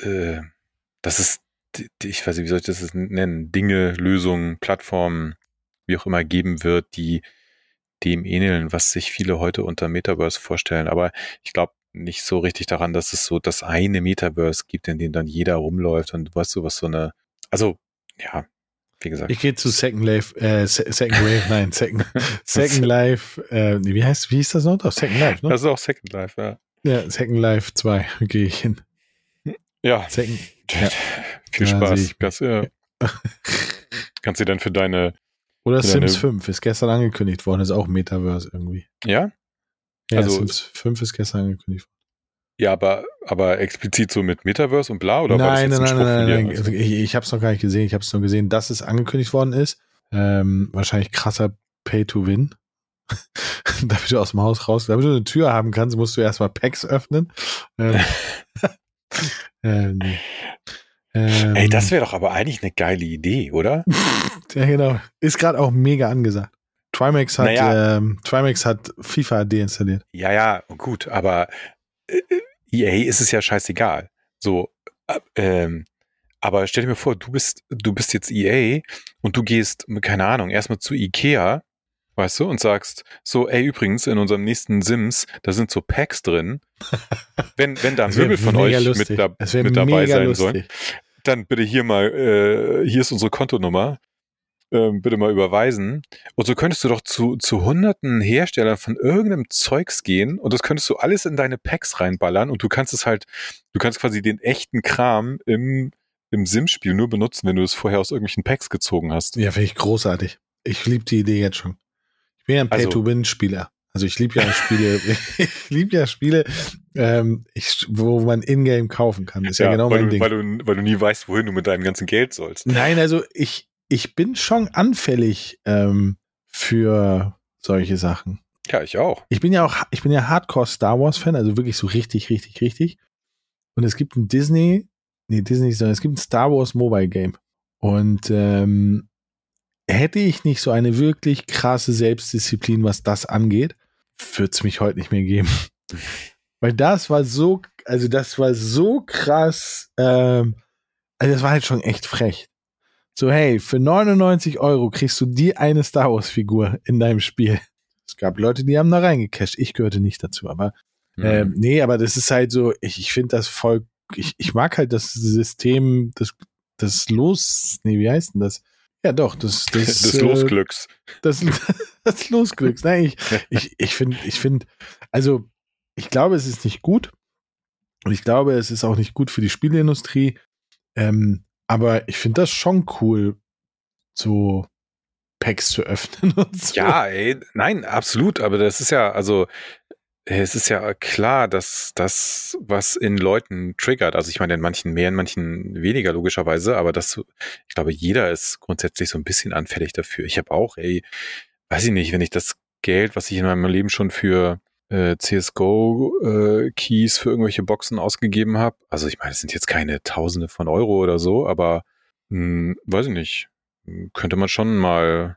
äh, dass es, ich weiß nicht, wie soll ich das nennen, Dinge, Lösungen, Plattformen, wie auch immer geben wird, die dem ähneln, was sich viele heute unter Metaverse vorstellen. Aber ich glaube, nicht so richtig daran, dass es so das eine Metaverse gibt, in dem dann jeder rumläuft und weißt du, was so eine, also, ja, wie gesagt. Ich gehe zu Second Life, äh, Second Wave, nein, Second, Second Life, äh, wie heißt, wie hieß das noch? Second Life, ne? Das ist auch Second Life, ja. Ja, Second Life 2 gehe ich hin. Ja. Second, ja. Viel Spaß. Kannst, ja. Kannst du dann für deine oder für Sims deine 5 ist gestern angekündigt worden, ist auch Metaverse irgendwie. Ja? Ja, also, Sims 5 ist gestern angekündigt. Ja, aber, aber explizit so mit Metaverse und bla? Oder nein, war das nein, nein, nein, nein, nein. Ich, ich habe es noch gar nicht gesehen. Ich habe es nur gesehen, dass es angekündigt worden ist. Ähm, wahrscheinlich krasser Pay-to-Win. damit du aus dem Haus raus, damit du eine Tür haben kannst, musst du erstmal Packs öffnen. Ähm, ähm, ähm, Ey, das wäre doch aber eigentlich eine geile Idee, oder? ja, genau. Ist gerade auch mega angesagt. Trimax hat, naja. ähm, Trimax hat FIFA deinstalliert. Ja, ja, gut, aber äh, EA ist es ja scheißegal. So, äh, ähm, aber stell dir mir vor, du bist, du bist jetzt EA und du gehst, keine Ahnung, erstmal zu Ikea, weißt du, und sagst so, ey, übrigens, in unserem nächsten Sims, da sind so Packs drin. wenn, wenn da Möbel von euch mit, da, mit dabei sein lustig. sollen, dann bitte hier mal, äh, hier ist unsere Kontonummer ähm, bitte mal überweisen. Und so könntest du doch zu, zu hunderten Herstellern von irgendeinem Zeugs gehen und das könntest du alles in deine Packs reinballern und du kannst es halt, du kannst quasi den echten Kram im, im Sim-Spiel nur benutzen, wenn du es vorher aus irgendwelchen Packs gezogen hast. Ja, finde ich großartig. Ich liebe die Idee jetzt schon. Ich bin ja ein also Pay-to-Win-Spieler. Also ich liebe ja Spiele, ich liebe ja Spiele, ähm, ich, wo man Ingame kaufen kann. Ist ja, ja genau weil mein du, Ding. Weil du, weil du nie weißt, wohin du mit deinem ganzen Geld sollst. Nein, also ich, ich bin schon anfällig ähm, für solche Sachen. Ja, ich auch. Ich bin ja auch, ich bin ja Hardcore Star Wars Fan, also wirklich so richtig, richtig, richtig. Und es gibt ein Disney, nee, Disney, sondern es gibt ein Star Wars Mobile Game. Und ähm, hätte ich nicht so eine wirklich krasse Selbstdisziplin, was das angeht, es mich heute nicht mehr geben. Weil das war so, also das war so krass, ähm, also das war halt schon echt frech. So, hey, für 99 Euro kriegst du die eine Star Wars Figur in deinem Spiel. Es gab Leute, die haben da reingecasht. Ich gehörte nicht dazu, aber mhm. ähm, nee, aber das ist halt so, ich, ich finde das voll, ich, ich mag halt das System, das, das Los, nee, wie heißt denn das? Ja, doch, das, das, des Losglücks. Das, das Losglücks. Nein, ich, ich, ich finde, ich finde, also ich glaube, es ist nicht gut. Und ich glaube, es ist auch nicht gut für die Spieleindustrie. Ähm, aber ich finde das schon cool, so Packs zu öffnen und so. Ja, ey, nein, absolut. Aber das ist ja, also, es ist ja klar, dass das, was in Leuten triggert, also ich meine, in manchen mehr, in manchen weniger logischerweise, aber das, ich glaube, jeder ist grundsätzlich so ein bisschen anfällig dafür. Ich habe auch, ey, weiß ich nicht, wenn ich das Geld, was ich in meinem Leben schon für äh, CSGO-Keys äh, für irgendwelche Boxen ausgegeben habe. Also ich meine, es sind jetzt keine Tausende von Euro oder so, aber mh, hm, weiß ich nicht. Könnte man schon mal,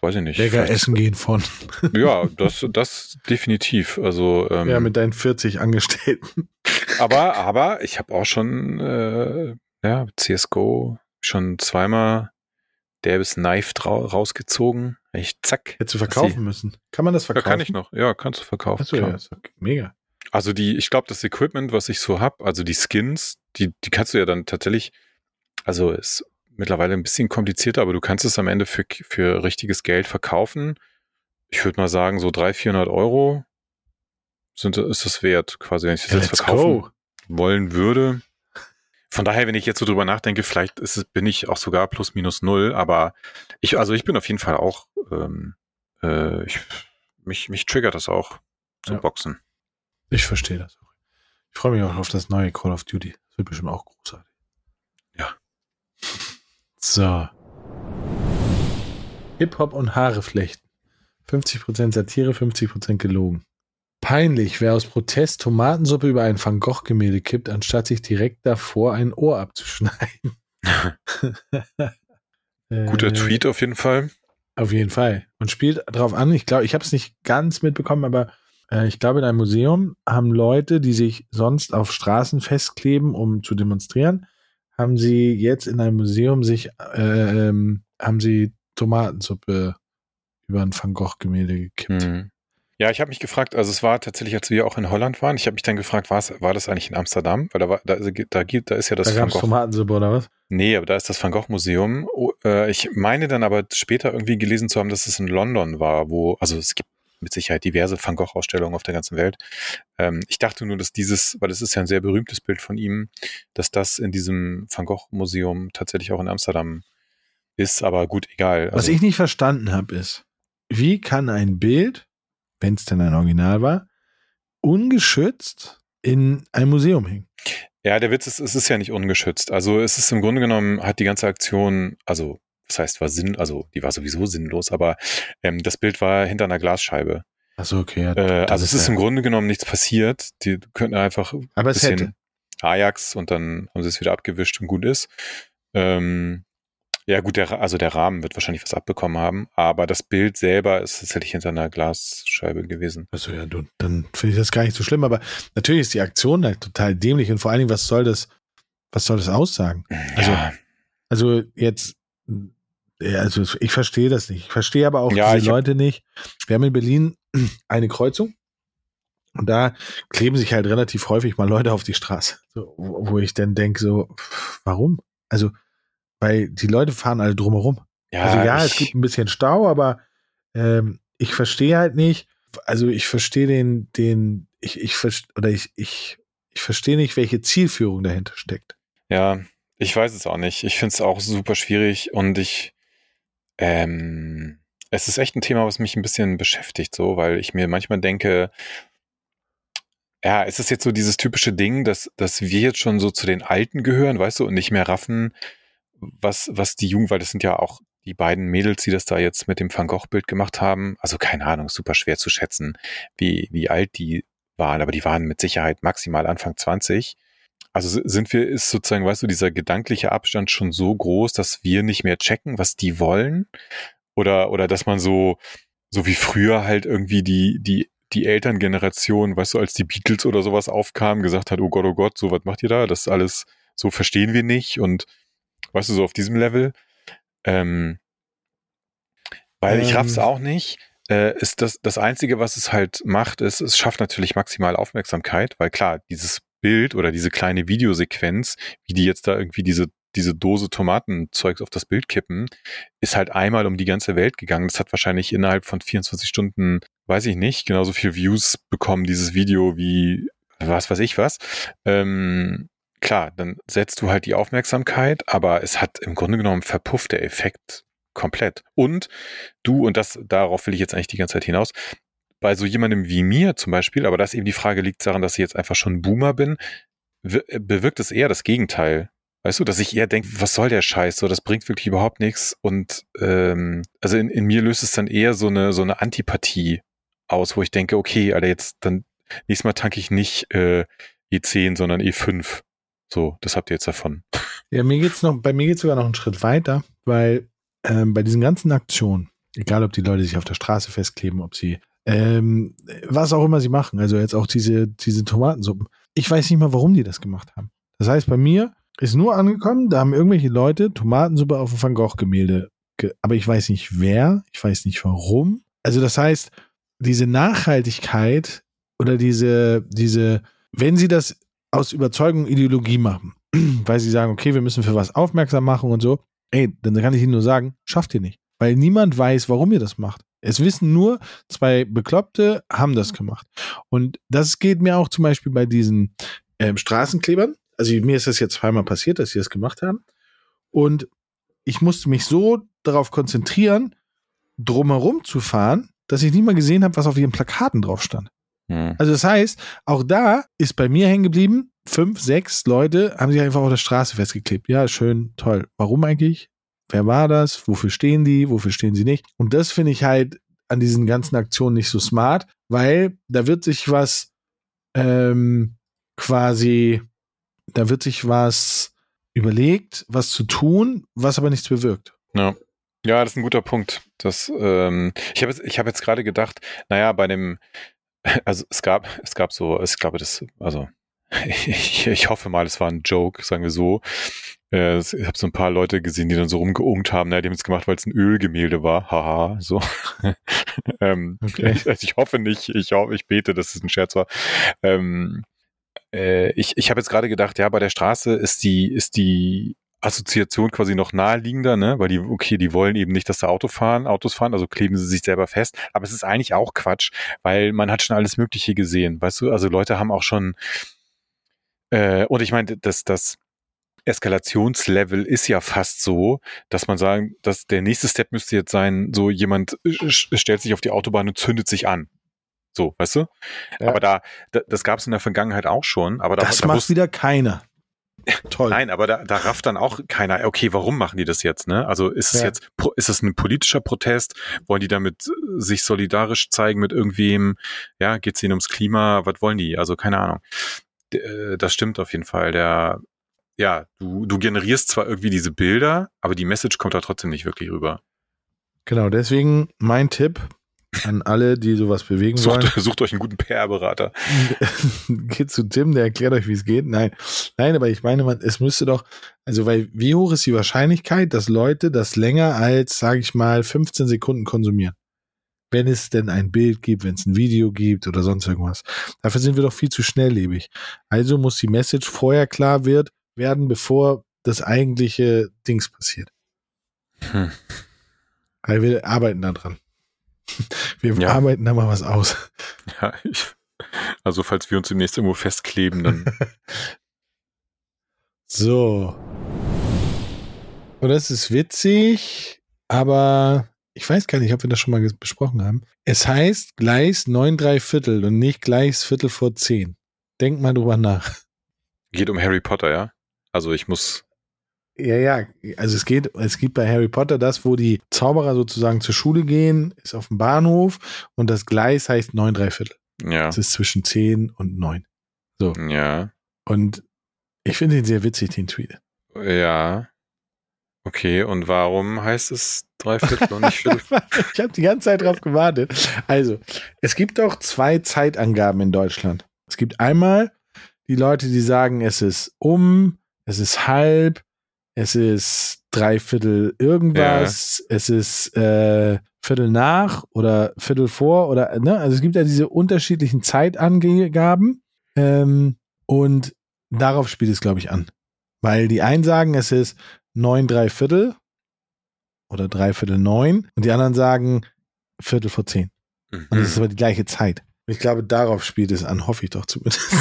weiß ich nicht. Lecker essen gehen von. Ja, das, das definitiv. Also ähm, ja, mit deinen 40 Angestellten. Aber, aber ich habe auch schon äh, ja CSGO schon zweimal derbes Knife rausgezogen. Ich zack. Hättest du verkaufen müssen. Kann man das verkaufen? Ja, kann ich noch. Ja, kannst du verkaufen. Achso, ja, mega. Also die, ich glaube, das Equipment, was ich so hab, also die Skins, die, die kannst du ja dann tatsächlich, also ist mittlerweile ein bisschen komplizierter, aber du kannst es am Ende für, für richtiges Geld verkaufen. Ich würde mal sagen, so 300, 400 Euro sind, ist das wert, quasi, wenn ich das ja, jetzt verkaufen go. wollen würde. Von daher, wenn ich jetzt so drüber nachdenke, vielleicht ist es, bin ich auch sogar plus minus null, aber ich, also ich bin auf jeden Fall auch, ähm, äh, ich, mich, mich triggert das auch zu ja. boxen. Ich verstehe das auch. Ich freue mich auch auf das neue Call of Duty. Das wird bestimmt auch großartig. So. Hip-Hop und Haare flechten. 50% Satire, 50% gelogen. Peinlich, wer aus Protest Tomatensuppe über ein Van Gogh-Gemälde kippt, anstatt sich direkt davor ein Ohr abzuschneiden. Guter äh, Tweet auf jeden Fall. Auf jeden Fall. Und spielt darauf an, ich glaube, ich habe es nicht ganz mitbekommen, aber äh, ich glaube, in einem Museum haben Leute, die sich sonst auf Straßen festkleben, um zu demonstrieren, haben sie jetzt in einem Museum sich, äh, ähm, haben sie Tomatensuppe über ein Van Gogh-Gemälde gekippt. Mhm. Ja, ich habe mich gefragt, also es war tatsächlich, als wir auch in Holland waren, ich habe mich dann gefragt, war das eigentlich in Amsterdam? Weil da war, da, da, da ist ja das da Van Gogh. Tomatensuppe oder was? Nee, aber da ist das Van Gogh Museum. Oh, äh, ich meine dann aber später irgendwie gelesen zu haben, dass es in London war, wo, also es gibt mit Sicherheit diverse Van Gogh Ausstellungen auf der ganzen Welt. Ähm, ich dachte nur, dass dieses, weil es ist ja ein sehr berühmtes Bild von ihm, dass das in diesem Van Gogh Museum tatsächlich auch in Amsterdam ist, aber gut, egal. Also, was ich nicht verstanden habe, ist, wie kann ein Bild wenn es denn ein Original war, ungeschützt in einem Museum hängen. Ja, der Witz ist, es ist ja nicht ungeschützt. Also es ist im Grunde genommen, hat die ganze Aktion, also das heißt, war Sinn, also die war sowieso sinnlos, aber ähm, das Bild war hinter einer Glasscheibe. Achso, okay. Ja, äh, also es ist ja. im Grunde genommen nichts passiert. Die könnten einfach aber ein bisschen hätte. Ajax und dann haben sie es wieder abgewischt und gut ist. Ähm, ja, gut, der, also der Rahmen wird wahrscheinlich was abbekommen haben, aber das Bild selber ist tatsächlich hinter einer Glasscheibe gewesen. Also ja, du, dann finde ich das gar nicht so schlimm, aber natürlich ist die Aktion halt total dämlich und vor allen Dingen, was soll das, was soll das aussagen? Also, ja. also jetzt, ja, also ich verstehe das nicht. Ich verstehe aber auch ja, diese Leute nicht. Wir haben in Berlin eine Kreuzung und da kleben sich halt relativ häufig mal Leute auf die Straße, so, wo ich dann denke, so, warum? Also, weil die Leute fahren alle drumherum. Ja, also ja, es gibt ein bisschen Stau, aber ähm, ich verstehe halt nicht, also ich verstehe den, den, ich, ich oder ich, ich, ich verstehe nicht, welche Zielführung dahinter steckt. Ja, ich weiß es auch nicht. Ich finde es auch super schwierig und ich, ähm, es ist echt ein Thema, was mich ein bisschen beschäftigt, so, weil ich mir manchmal denke, ja, es ist jetzt so dieses typische Ding, dass, dass wir jetzt schon so zu den Alten gehören, weißt du, und nicht mehr raffen, was, was die Jugend, weil das sind ja auch die beiden Mädels, die das da jetzt mit dem Van Gogh-Bild gemacht haben. Also keine Ahnung, super schwer zu schätzen, wie, wie alt die waren, aber die waren mit Sicherheit maximal Anfang 20. Also sind wir, ist sozusagen, weißt du, dieser gedankliche Abstand schon so groß, dass wir nicht mehr checken, was die wollen? Oder, oder dass man so, so wie früher halt irgendwie die, die, die Elterngeneration, weißt du, als die Beatles oder sowas aufkamen, gesagt hat, oh Gott, oh Gott, so was macht ihr da? Das alles, so verstehen wir nicht und weißt du, so auf diesem Level. Ähm, weil ähm. ich raff's auch nicht. Äh, ist das, das Einzige, was es halt macht, ist, es schafft natürlich maximal Aufmerksamkeit, weil klar, dieses Bild oder diese kleine Videosequenz, wie die jetzt da irgendwie diese, diese Dose Tomatenzeugs auf das Bild kippen, ist halt einmal um die ganze Welt gegangen. Das hat wahrscheinlich innerhalb von 24 Stunden, weiß ich nicht, genauso viel Views bekommen, dieses Video, wie was weiß ich was. Ähm, klar, dann setzt du halt die Aufmerksamkeit, aber es hat im Grunde genommen verpufft der Effekt komplett. Und du, und das, darauf will ich jetzt eigentlich die ganze Zeit hinaus, bei so jemandem wie mir zum Beispiel, aber das eben die Frage liegt daran, dass ich jetzt einfach schon Boomer bin, bewirkt es eher das Gegenteil. Weißt du, dass ich eher denke, was soll der Scheiß? So, das bringt wirklich überhaupt nichts. Und ähm, also in, in mir löst es dann eher so eine so eine Antipathie aus, wo ich denke, okay, Alter, jetzt dann nächstes Mal tanke ich nicht äh, E10, sondern E5. So, das habt ihr jetzt davon. Ja, mir geht's noch, bei mir geht's sogar noch einen Schritt weiter, weil ähm, bei diesen ganzen Aktionen, egal ob die Leute sich auf der Straße festkleben, ob sie ähm, was auch immer sie machen, also jetzt auch diese, diese Tomatensuppen. Ich weiß nicht mal, warum die das gemacht haben. Das heißt, bei mir ist nur angekommen, da haben irgendwelche Leute Tomatensuppe auf dem Van Gogh-Gemälde, aber ich weiß nicht wer, ich weiß nicht warum. Also das heißt, diese Nachhaltigkeit oder diese, diese, wenn sie das aus Überzeugung Ideologie machen, weil sie sagen, okay, wir müssen für was aufmerksam machen und so, ey, dann kann ich Ihnen nur sagen, schafft ihr nicht. Weil niemand weiß, warum ihr das macht. Es wissen nur, zwei Bekloppte haben das gemacht. Und das geht mir auch zum Beispiel bei diesen ähm, Straßenklebern. Also mir ist das jetzt zweimal passiert, dass sie das gemacht haben. Und ich musste mich so darauf konzentrieren, drumherum zu fahren, dass ich nicht mal gesehen habe, was auf ihren Plakaten drauf stand. Hm. Also das heißt, auch da ist bei mir hängen geblieben, fünf, sechs Leute haben sich einfach auf der Straße festgeklebt. Ja, schön, toll. Warum eigentlich? Wer war das? Wofür stehen die? Wofür stehen sie nicht? Und das finde ich halt an diesen ganzen Aktionen nicht so smart, weil da wird sich was ähm, quasi, da wird sich was überlegt, was zu tun, was aber nichts bewirkt. Ja. Ja, das ist ein guter Punkt. Das, ähm, ich habe ich hab jetzt gerade gedacht, naja, bei dem, also es gab, es gab so, ich glaube, das, also ich, ich hoffe mal, es war ein Joke, sagen wir so. Äh, ich habe so ein paar Leute gesehen, die dann so rumgeungt haben, na, die haben es gemacht, weil es ein Ölgemälde war. Haha, so. ähm, okay. ich, also ich hoffe nicht, ich hoffe, ich bete, dass es ein Scherz war. Ähm, äh, ich ich habe jetzt gerade gedacht, ja, bei der Straße ist die, ist die Assoziation quasi noch naheliegender, ne? Weil die, okay, die wollen eben nicht, dass da Auto fahren, Autos fahren, also kleben sie sich selber fest. Aber es ist eigentlich auch Quatsch, weil man hat schon alles Mögliche gesehen, weißt du? Also Leute haben auch schon äh, und ich meine, dass das Eskalationslevel ist ja fast so, dass man sagen, dass der nächste Step müsste jetzt sein, so jemand stellt sich auf die Autobahn und zündet sich an. So, weißt du? Ja. Aber da, da das gab es in der Vergangenheit auch schon. Aber da, das da macht wieder keiner. Toll. Nein, aber da, da rafft dann auch keiner, okay, warum machen die das jetzt, ne? Also ist es ja. jetzt, ist es ein politischer Protest? Wollen die damit sich solidarisch zeigen mit irgendwem? Ja, geht es ihnen ums Klima? Was wollen die? Also keine Ahnung. Äh, das stimmt auf jeden Fall. Der, ja, du, du generierst zwar irgendwie diese Bilder, aber die Message kommt da trotzdem nicht wirklich rüber. Genau, deswegen mein Tipp an alle, die sowas bewegen sucht, wollen. Sucht euch einen guten PR-Berater. geht zu Tim, der erklärt euch, wie es geht. Nein, nein, aber ich meine, man, es müsste doch, also weil wie hoch ist die Wahrscheinlichkeit, dass Leute das länger als, sage ich mal, 15 Sekunden konsumieren? wenn es denn ein Bild gibt, wenn es ein Video gibt oder sonst irgendwas. Dafür sind wir doch viel zu schnelllebig. Also muss die Message vorher klar wird, werden, bevor das eigentliche Dings passiert. Hm. Weil wir arbeiten da dran. Wir ja. arbeiten da mal was aus. Ja, ich, also falls wir uns demnächst irgendwo festkleben, dann. so. Und das ist witzig, aber ich weiß gar nicht, ob wir das schon mal besprochen haben. Es heißt Gleis 9 3 Viertel und nicht Gleis Viertel vor 10. Denk mal drüber nach. Geht um Harry Potter, ja? Also ich muss. Ja, ja, also es geht, es gibt bei Harry Potter das, wo die Zauberer sozusagen zur Schule gehen, ist auf dem Bahnhof und das Gleis heißt 9 3 Viertel. Ja. Es ist zwischen 10 und 9. So. Ja. Und ich finde ihn sehr witzig, den Tweet. Ja. Okay, und warum heißt es Dreiviertel und nicht Viertel? ich habe die ganze Zeit drauf gewartet. Also, es gibt doch zwei Zeitangaben in Deutschland. Es gibt einmal die Leute, die sagen, es ist um, es ist halb, es ist Dreiviertel irgendwas, ja. es ist äh, Viertel nach oder Viertel vor oder, ne? Also es gibt ja diese unterschiedlichen Zeitangaben ähm, und darauf spielt es, glaube ich, an. Weil die einen sagen, es ist neun, drei Viertel oder drei Viertel neun und die anderen sagen Viertel vor zehn. Mhm. Und das ist aber die gleiche Zeit. Ich glaube, darauf spielt es an, hoffe ich doch zumindest.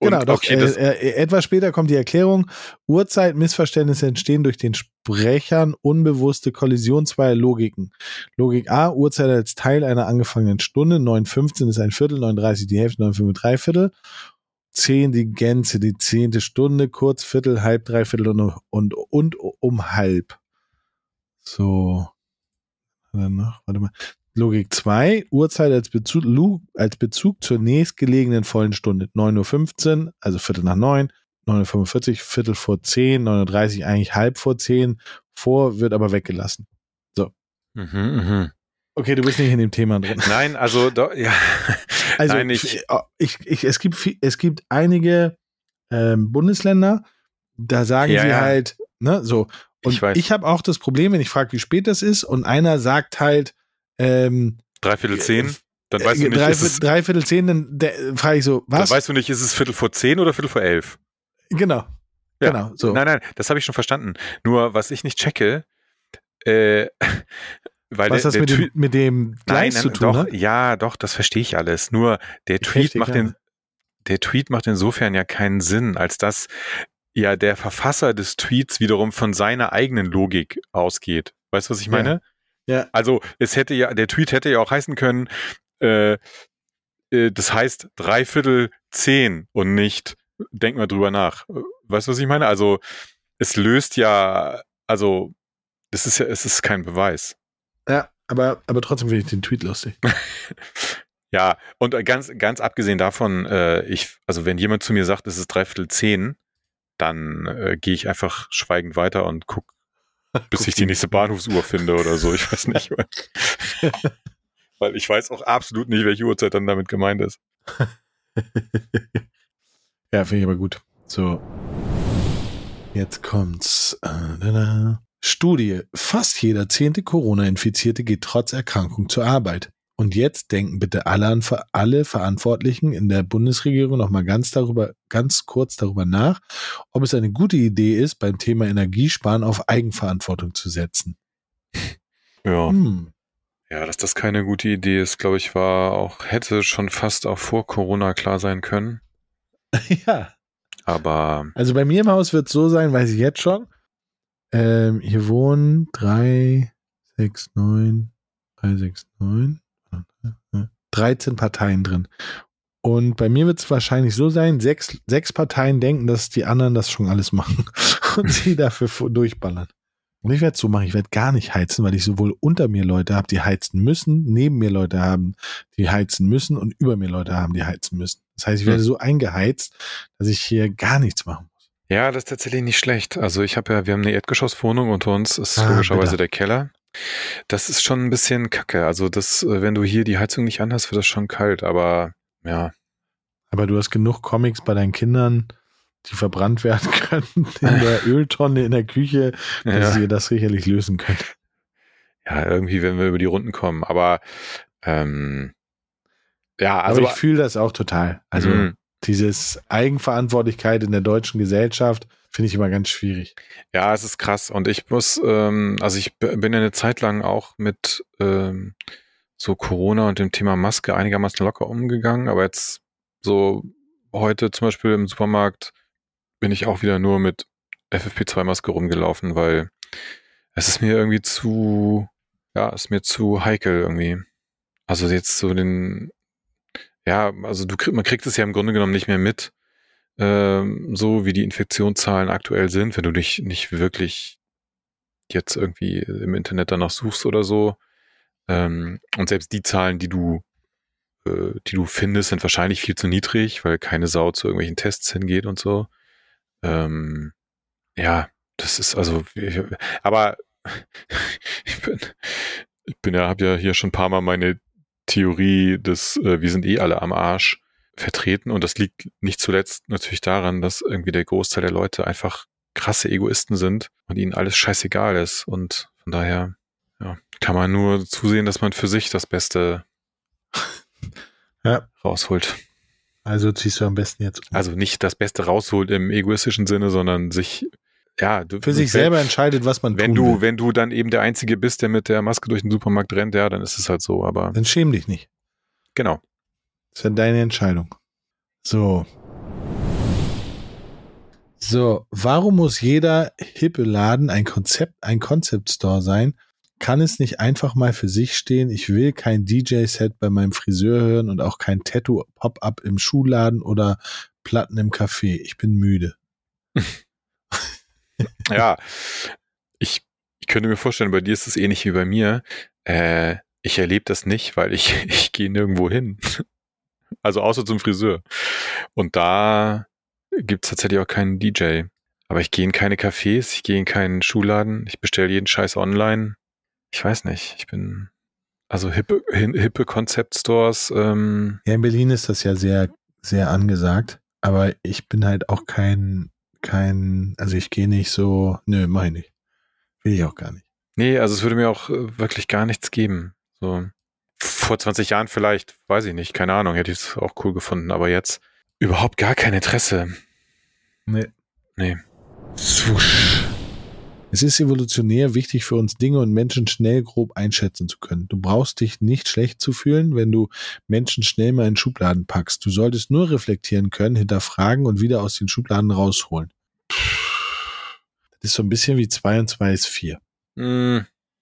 Genau, doch. Okay, äh, äh, etwas später kommt die Erklärung. Uhrzeitmissverständnisse entstehen durch den Sprechern unbewusste Kollision zweier Logiken. Logik A, Uhrzeit als Teil einer angefangenen Stunde. 9.15 ist ein Viertel, 9.30 die Hälfte, 9.5 drei Viertel zehn die Gänze, die zehnte Stunde, kurz, Viertel, halb, dreiviertel und, und, und um halb. So. Noch, warte mal. Logik 2, Uhrzeit als Bezug, als Bezug zur nächstgelegenen vollen Stunde. 9.15 Uhr, also Viertel nach 9, 9.45 Uhr, Viertel vor 10, 9.30 Uhr, eigentlich halb vor 10. Vor wird aber weggelassen. So. Mhm, mh. Okay, du bist nicht in dem Thema drin. Nein, also do, ja. Also Nein, ich, ich, ich, es gibt es gibt einige ähm, Bundesländer, da sagen ja, sie ja. halt, ne, so. Und ich, ich habe auch das Problem, wenn ich frage, wie spät das ist, und einer sagt halt ähm, Dreiviertel zehn, dann weißt du äh, nicht, drei, ist Dreiviertel zehn, dann frage ich so, was? Dann weißt du nicht, ist es Viertel vor zehn oder Viertel vor elf? Genau. Ja. Genau, so. Nein, nein, das habe ich schon verstanden. Nur, was ich nicht checke, äh, weil Was der, das mit, dem, mit dem Gleis nein, zu tun doch, hat? Ja, doch, das verstehe ich alles. Nur der Tweet macht den, der Tweet macht insofern ja keinen Sinn, als dass ja der Verfasser des Tweets wiederum von seiner eigenen Logik ausgeht. Weißt du, was ich meine? Ja. Ja. Also es hätte ja, der Tweet hätte ja auch heißen können, äh, äh, das heißt dreiviertel zehn und nicht, denk mal drüber nach. Weißt du, was ich meine? Also es löst ja, also das ist ja, es ist kein Beweis. Ja, aber, aber trotzdem finde ich den Tweet lustig. ja, und ganz, ganz abgesehen davon, äh, ich, also wenn jemand zu mir sagt, es ist dreiviertel zehn, dann äh, gehe ich einfach schweigend weiter und guck, bis ich die nächste Bahnhofsuhr finde oder so. Ich weiß nicht. Weil ich weiß auch absolut nicht, welche Uhrzeit dann damit gemeint ist. ja, finde ich aber gut. So. Jetzt kommt's. Äh, Studie. Fast jeder zehnte Corona-Infizierte geht trotz Erkrankung zur Arbeit. Und jetzt denken bitte alle alle Verantwortlichen in der Bundesregierung nochmal ganz darüber, ganz kurz darüber nach, ob es eine gute Idee ist, beim Thema Energiesparen auf Eigenverantwortung zu setzen. Ja. Hm. Ja, dass das keine gute Idee ist, glaube ich, war auch, hätte schon fast auch vor Corona klar sein können. ja. Aber. Also bei mir im Haus wird es so sein, weiß ich jetzt schon. Ähm, hier wohnen 3, 6, 9, 3, 6, 9, 13 Parteien drin. Und bei mir wird es wahrscheinlich so sein, sechs, sechs Parteien denken, dass die anderen das schon alles machen und sie dafür durchballern. Und ich werde es so machen, ich werde gar nicht heizen, weil ich sowohl unter mir Leute habe, die heizen müssen, neben mir Leute haben, die heizen müssen und über mir Leute haben, die heizen müssen. Das heißt, ich werde so eingeheizt, dass ich hier gar nichts machen ja, das ist tatsächlich nicht schlecht. Also ich habe ja, wir haben eine Erdgeschosswohnung unter uns ist ah, logischerweise bitte. der Keller. Das ist schon ein bisschen kacke. Also das, äh, wenn du hier die Heizung nicht anhast, wird das schon kalt, aber ja. Aber du hast genug Comics bei deinen Kindern, die verbrannt werden können in der Öltonne in der Küche, dass ja. ihr das sicherlich lösen könnt. Ja, irgendwie werden wir über die Runden kommen. Aber ähm, ja, also. Aber ich fühle das auch total. Also mh dieses Eigenverantwortlichkeit in der deutschen Gesellschaft finde ich immer ganz schwierig. Ja, es ist krass. Und ich muss, ähm, also ich bin ja eine Zeit lang auch mit ähm, so Corona und dem Thema Maske einigermaßen locker umgegangen, aber jetzt so heute zum Beispiel im Supermarkt bin ich auch wieder nur mit FFP2-Maske rumgelaufen, weil es ist mir irgendwie zu, ja, ist mir zu heikel irgendwie. Also jetzt so den, ja, also du krieg, man kriegt es ja im Grunde genommen nicht mehr mit, ähm, so wie die Infektionszahlen aktuell sind, wenn du dich nicht wirklich jetzt irgendwie im Internet danach suchst oder so. Ähm, und selbst die Zahlen, die du, äh, die du findest, sind wahrscheinlich viel zu niedrig, weil keine Sau zu irgendwelchen Tests hingeht und so. Ähm, ja, das ist also, ich, aber ich bin, ich bin ja, habe ja hier schon ein paar Mal meine Theorie des, äh, wir sind eh alle am Arsch vertreten und das liegt nicht zuletzt natürlich daran, dass irgendwie der Großteil der Leute einfach krasse Egoisten sind und ihnen alles scheißegal ist und von daher ja, kann man nur zusehen, dass man für sich das Beste ja. rausholt. Also ziehst du am besten jetzt um. Also nicht das Beste rausholt im egoistischen Sinne, sondern sich ja, du, für sich wenn, selber entscheidet, was man wenn tun du, will. Wenn du dann eben der Einzige bist, der mit der Maske durch den Supermarkt rennt, ja, dann ist es halt so, aber. Dann schäm dich nicht. Genau. Das ist ja deine Entscheidung. So. So, warum muss jeder hippe Laden ein Konzept, ein Concept Store sein? Kann es nicht einfach mal für sich stehen? Ich will kein DJ-Set bei meinem Friseur hören und auch kein Tattoo-Pop-up im Schuhladen oder Platten im Café. Ich bin müde. ja, ich, ich könnte mir vorstellen, bei dir ist es ähnlich wie bei mir. Äh, ich erlebe das nicht, weil ich, ich gehe nirgendwo hin. Also außer zum Friseur. Und da gibt es tatsächlich auch keinen DJ. Aber ich gehe in keine Cafés, ich gehe in keinen Schuhladen, ich bestelle jeden Scheiß online. Ich weiß nicht, ich bin also hippe, hippe Concept Stores. Ähm ja, in Berlin ist das ja sehr, sehr angesagt. Aber ich bin halt auch kein kein, also ich gehe nicht so, nö, meine ich. Will ich auch gar nicht. Nee, also es würde mir auch äh, wirklich gar nichts geben. So vor 20 Jahren vielleicht, weiß ich nicht, keine Ahnung, hätte ich es auch cool gefunden, aber jetzt überhaupt gar kein Interesse. Nee. Nee. Swusch. Es ist evolutionär wichtig für uns, Dinge und Menschen schnell grob einschätzen zu können. Du brauchst dich nicht schlecht zu fühlen, wenn du Menschen schnell mal in Schubladen packst. Du solltest nur reflektieren können, hinterfragen und wieder aus den Schubladen rausholen. Das ist so ein bisschen wie 2 und 2 ist 4. Mm,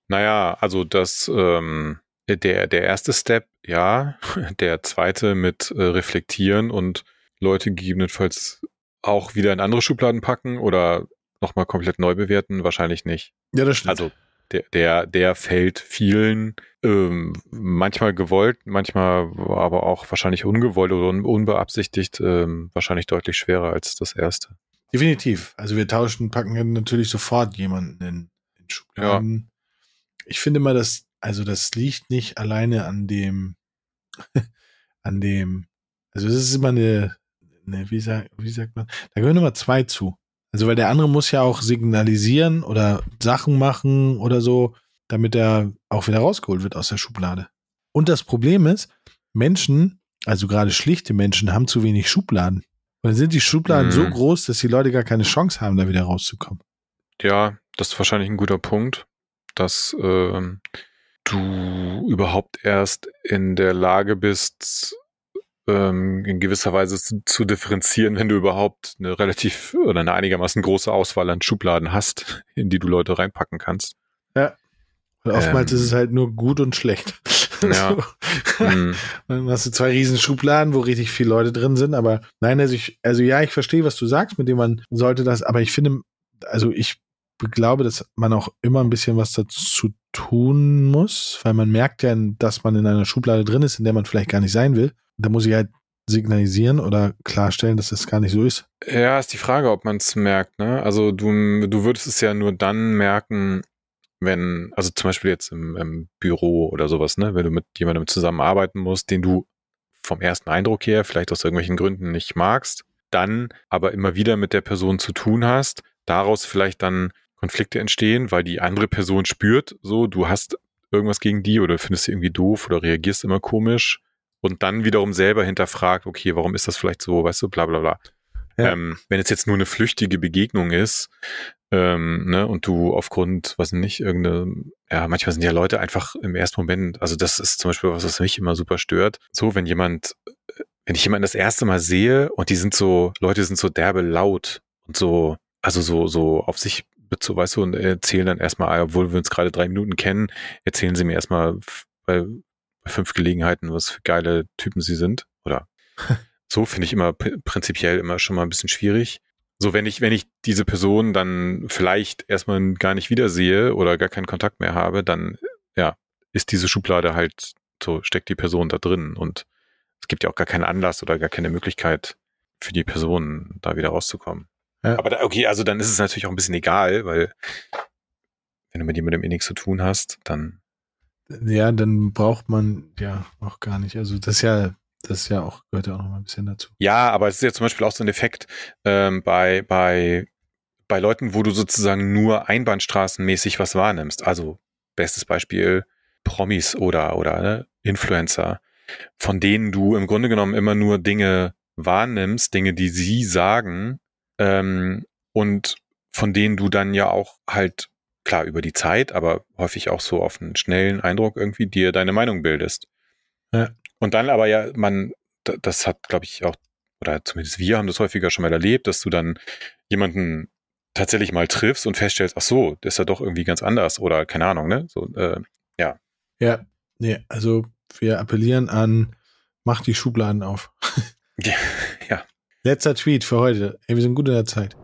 naja, also das, ähm, der, der erste Step, ja. Der zweite mit äh, reflektieren und Leute gegebenenfalls auch wieder in andere Schubladen packen oder nochmal komplett neu bewerten? Wahrscheinlich nicht. Ja, das stimmt. Also der, der, der fällt vielen ähm, manchmal gewollt, manchmal aber auch wahrscheinlich ungewollt oder un unbeabsichtigt ähm, wahrscheinlich deutlich schwerer als das erste. Definitiv. Also wir tauschen, packen natürlich sofort jemanden in, in Schubladen. Ja. Ich finde mal, dass, also das liegt nicht alleine an dem, an dem, also es ist immer eine, eine wie, sag, wie sagt man, da gehören immer zwei zu. Also, weil der andere muss ja auch signalisieren oder Sachen machen oder so, damit er auch wieder rausgeholt wird aus der Schublade. Und das Problem ist, Menschen, also gerade schlichte Menschen, haben zu wenig Schubladen. Und dann sind die Schubladen mhm. so groß, dass die Leute gar keine Chance haben, da wieder rauszukommen. Ja, das ist wahrscheinlich ein guter Punkt, dass ähm, du überhaupt erst in der Lage bist, ähm, in gewisser Weise zu, zu, differenzieren, wenn du überhaupt eine relativ oder eine einigermaßen große Auswahl an Schubladen hast, in die du Leute reinpacken kannst. Ja. Und oftmals ähm, ist es halt nur gut und schlecht. Ja. hm. Dann hast du zwei riesen Schubladen, wo richtig viele Leute drin sind, aber nein, also ich, also ja, ich verstehe, was du sagst, mit dem man sollte das, aber ich finde, also ich glaube, dass man auch immer ein bisschen was dazu tun muss, weil man merkt ja, dass man in einer Schublade drin ist, in der man vielleicht gar nicht sein will da muss ich halt signalisieren oder klarstellen, dass das gar nicht so ist. Ja, ist die Frage, ob man es merkt. Ne? Also du, du würdest es ja nur dann merken, wenn, also zum Beispiel jetzt im, im Büro oder sowas, ne, wenn du mit jemandem zusammenarbeiten musst, den du vom ersten Eindruck her vielleicht aus irgendwelchen Gründen nicht magst, dann aber immer wieder mit der Person zu tun hast, daraus vielleicht dann Konflikte entstehen, weil die andere Person spürt, so, du hast irgendwas gegen die oder findest sie irgendwie doof oder reagierst immer komisch und dann wiederum selber hinterfragt, okay, warum ist das vielleicht so, weißt du, bla bla bla. Ja. Ähm, wenn es jetzt nur eine flüchtige Begegnung ist, ähm, ne, und du aufgrund, was nicht, irgendeine, ja, manchmal sind ja Leute einfach im ersten Moment, also das ist zum Beispiel was, was mich immer super stört. So, wenn jemand, wenn ich jemanden das erste Mal sehe und die sind so, Leute sind so derbe laut und so, also so, so auf sich so, weißt du, und erzählen dann erstmal, obwohl wir uns gerade drei Minuten kennen, erzählen sie mir erstmal bei fünf Gelegenheiten, was für geile Typen sie sind. Oder so finde ich immer prinzipiell immer schon mal ein bisschen schwierig. So, wenn ich, wenn ich diese Person dann vielleicht erstmal gar nicht wiedersehe oder gar keinen Kontakt mehr habe, dann, ja, ist diese Schublade halt so, steckt die Person da drin und es gibt ja auch gar keinen Anlass oder gar keine Möglichkeit für die Person da wieder rauszukommen. Ja. Aber da, okay, also dann ist es natürlich auch ein bisschen egal, weil wenn du mit jemandem eh nichts zu tun hast, dann. Ja, dann braucht man ja auch gar nicht. Also das ist ja, das ist ja auch, gehört ja auch noch mal ein bisschen dazu. Ja, aber es ist ja zum Beispiel auch so ein Effekt ähm, bei, bei, bei Leuten, wo du sozusagen nur einbahnstraßenmäßig was wahrnimmst. Also bestes Beispiel Promis oder, oder ne, Influencer, von denen du im Grunde genommen immer nur Dinge wahrnimmst, Dinge, die sie sagen, ähm, und von denen du dann ja auch halt klar über die Zeit, aber häufig auch so auf einen schnellen Eindruck irgendwie dir deine Meinung bildest. Ja. Und dann aber ja, man, das hat, glaube ich, auch, oder zumindest wir haben das häufiger schon mal erlebt, dass du dann jemanden tatsächlich mal triffst und feststellst, ach so, das ist ja doch irgendwie ganz anders oder keine Ahnung, ne? So, äh, ja. Ja, nee, also wir appellieren an, mach die Schubladen auf. ja, ja. Letzter Tweet für heute. Ey, wir sind gut in der Zeit.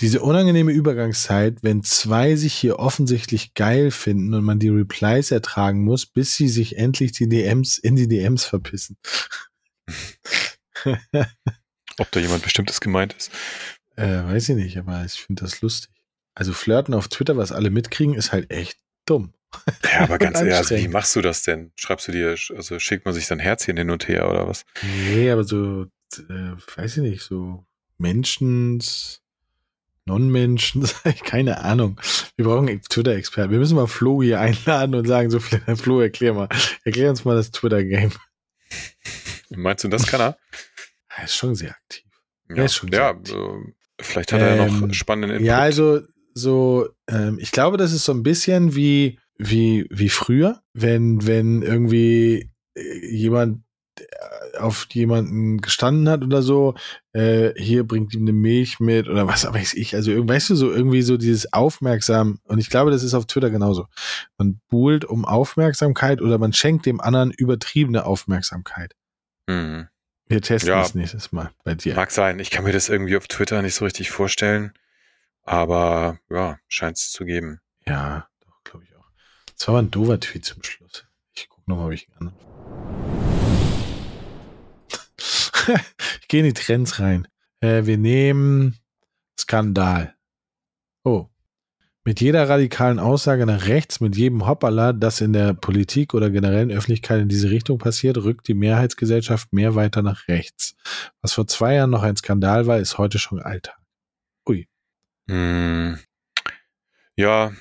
Diese unangenehme Übergangszeit, wenn zwei sich hier offensichtlich geil finden und man die Replies ertragen muss, bis sie sich endlich die DMs in die DMs verpissen. Ob da jemand bestimmtes gemeint ist? Äh, weiß ich nicht, aber ich finde das lustig. Also Flirten auf Twitter, was alle mitkriegen, ist halt echt dumm. Ja, aber ganz ehrlich, also wie machst du das denn? Schreibst du dir, also schickt man sich dann Herzchen hin und her oder was? Nee, aber so, äh, weiß ich nicht, so Menschens, Non-Menschen, keine Ahnung. Wir brauchen Twitter-Experten. Wir müssen mal Flo hier einladen und sagen, so, Flo, erklär mal, erklär uns mal das Twitter-Game. Meinst du, das kann er? Er ist schon sehr aktiv. Ja, er ist schon ja aktiv. Vielleicht hat er ähm, ja noch ähm, spannenden Input. Ja, also, so, ähm, ich glaube, das ist so ein bisschen wie, wie, wie früher, wenn, wenn irgendwie äh, jemand auf jemanden gestanden hat oder so, äh, hier bringt ihm eine Milch mit oder was weiß ich. Also, weißt du, so irgendwie so dieses Aufmerksam, und ich glaube, das ist auf Twitter genauso. Man buhlt um Aufmerksamkeit oder man schenkt dem anderen übertriebene Aufmerksamkeit. Mhm. Wir testen ja, das nächstes Mal bei dir. Mag sein, ich kann mir das irgendwie auf Twitter nicht so richtig vorstellen, aber ja, scheint es zu geben. Ja, das war aber ein doofer Tweet zum Schluss. Ich gucke nochmal, ob ich ihn an. ich gehe in die Trends rein. Äh, wir nehmen Skandal. Oh. Mit jeder radikalen Aussage nach rechts, mit jedem Hoppala, das in der Politik oder generellen Öffentlichkeit in diese Richtung passiert, rückt die Mehrheitsgesellschaft mehr weiter nach rechts. Was vor zwei Jahren noch ein Skandal war, ist heute schon Alltag. Ui. Hm. Ja,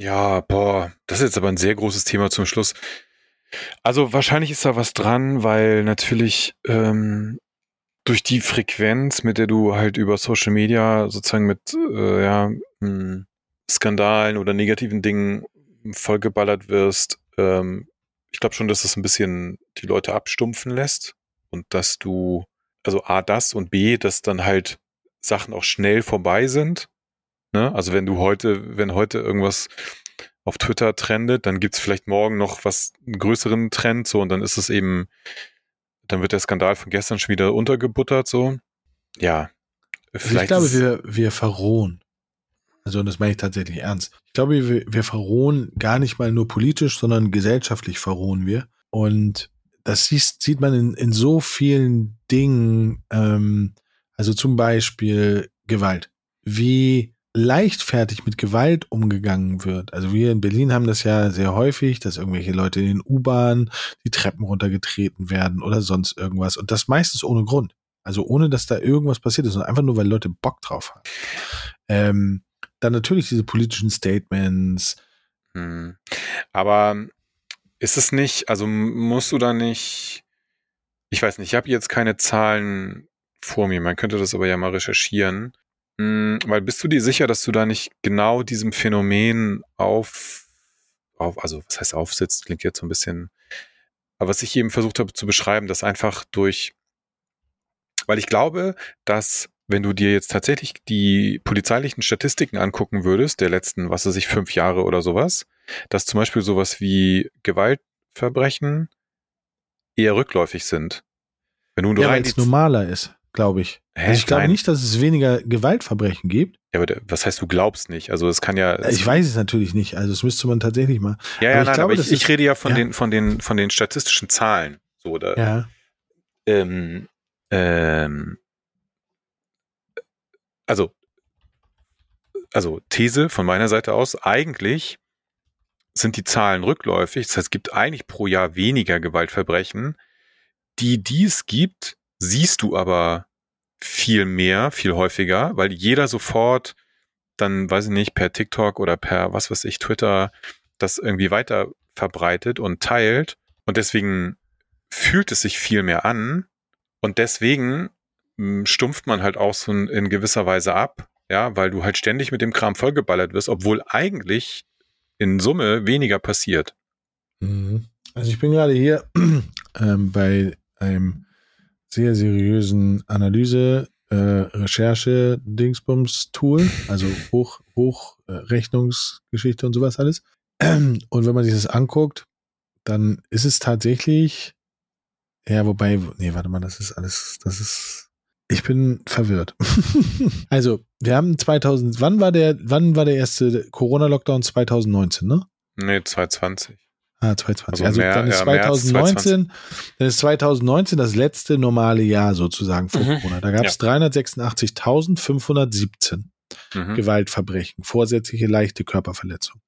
ja, boah, das ist jetzt aber ein sehr großes Thema zum Schluss. Also wahrscheinlich ist da was dran, weil natürlich ähm, durch die Frequenz, mit der du halt über Social Media sozusagen mit äh, ja, mh, hm, Skandalen oder negativen Dingen vollgeballert wirst, ähm, ich glaube schon, dass das ein bisschen die Leute abstumpfen lässt und dass du, also A, das und B, dass dann halt Sachen auch schnell vorbei sind Ne? Also wenn du heute, wenn heute irgendwas auf Twitter trendet, dann gibt's vielleicht morgen noch was, einen größeren Trend, so, und dann ist es eben, dann wird der Skandal von gestern schon wieder untergebuttert, so. Ja. Vielleicht also ich glaube, wir, wir verrohen. Also, und das meine ich tatsächlich ernst. Ich glaube, wir, wir verrohen gar nicht mal nur politisch, sondern gesellschaftlich verrohen wir. Und das sieht, sieht man in, in so vielen Dingen, ähm, also zum Beispiel Gewalt. Wie leichtfertig mit Gewalt umgegangen wird. Also wir in Berlin haben das ja sehr häufig, dass irgendwelche Leute in den U-Bahnen die Treppen runtergetreten werden oder sonst irgendwas. Und das meistens ohne Grund. Also ohne, dass da irgendwas passiert ist, sondern einfach nur, weil Leute Bock drauf haben. Ähm, dann natürlich diese politischen Statements. Hm. Aber ist es nicht, also musst du da nicht, ich weiß nicht, ich habe jetzt keine Zahlen vor mir, man könnte das aber ja mal recherchieren. Hm, weil bist du dir sicher, dass du da nicht genau diesem Phänomen auf, auf also was heißt aufsitzt, klingt jetzt so ein bisschen, aber was ich eben versucht habe zu beschreiben, dass einfach durch, weil ich glaube, dass wenn du dir jetzt tatsächlich die polizeilichen Statistiken angucken würdest, der letzten, was weiß ich, fünf Jahre oder sowas, dass zum Beispiel sowas wie Gewaltverbrechen eher rückläufig sind. Wenn du ja, weil es normaler ist, glaube ich. Hä? Also ich glaube nicht, dass es weniger Gewaltverbrechen gibt. Ja, aber was heißt, du glaubst nicht? Also es kann ja. Ich weiß es natürlich nicht. Also das müsste man tatsächlich mal. Ja, ja, aber ich nein, glaube, aber ich, ich rede ja von ja. den von den von den statistischen Zahlen. So, da, ja. Ähm, ähm, also, also These von meiner Seite aus, eigentlich sind die Zahlen rückläufig. Das heißt, es gibt eigentlich pro Jahr weniger Gewaltverbrechen. Die, die es gibt, siehst du aber viel mehr, viel häufiger, weil jeder sofort dann, weiß ich nicht, per TikTok oder per, was weiß ich, Twitter das irgendwie weiter verbreitet und teilt. Und deswegen fühlt es sich viel mehr an. Und deswegen stumpft man halt auch so in gewisser Weise ab, ja, weil du halt ständig mit dem Kram vollgeballert wirst, obwohl eigentlich in Summe weniger passiert. Mhm. Also ich bin gerade hier ähm, bei einem sehr seriösen Analyse, äh, Recherche, Dingsbums Tool, also Hoch, Hochrechnungsgeschichte und sowas alles. Und wenn man sich das anguckt, dann ist es tatsächlich, ja, wobei, nee, warte mal, das ist alles, das ist ich bin verwirrt. also, wir haben 2000, wann war der, wann war der erste Corona-Lockdown? 2019, ne? Nee, 2020. Ah, 2020. Also, also mehr, dann ist ja, 2019, dann ist 2019 das letzte normale Jahr sozusagen vor mhm. Corona. Da gab es ja. 386.517 mhm. Gewaltverbrechen, vorsätzliche leichte Körperverletzung.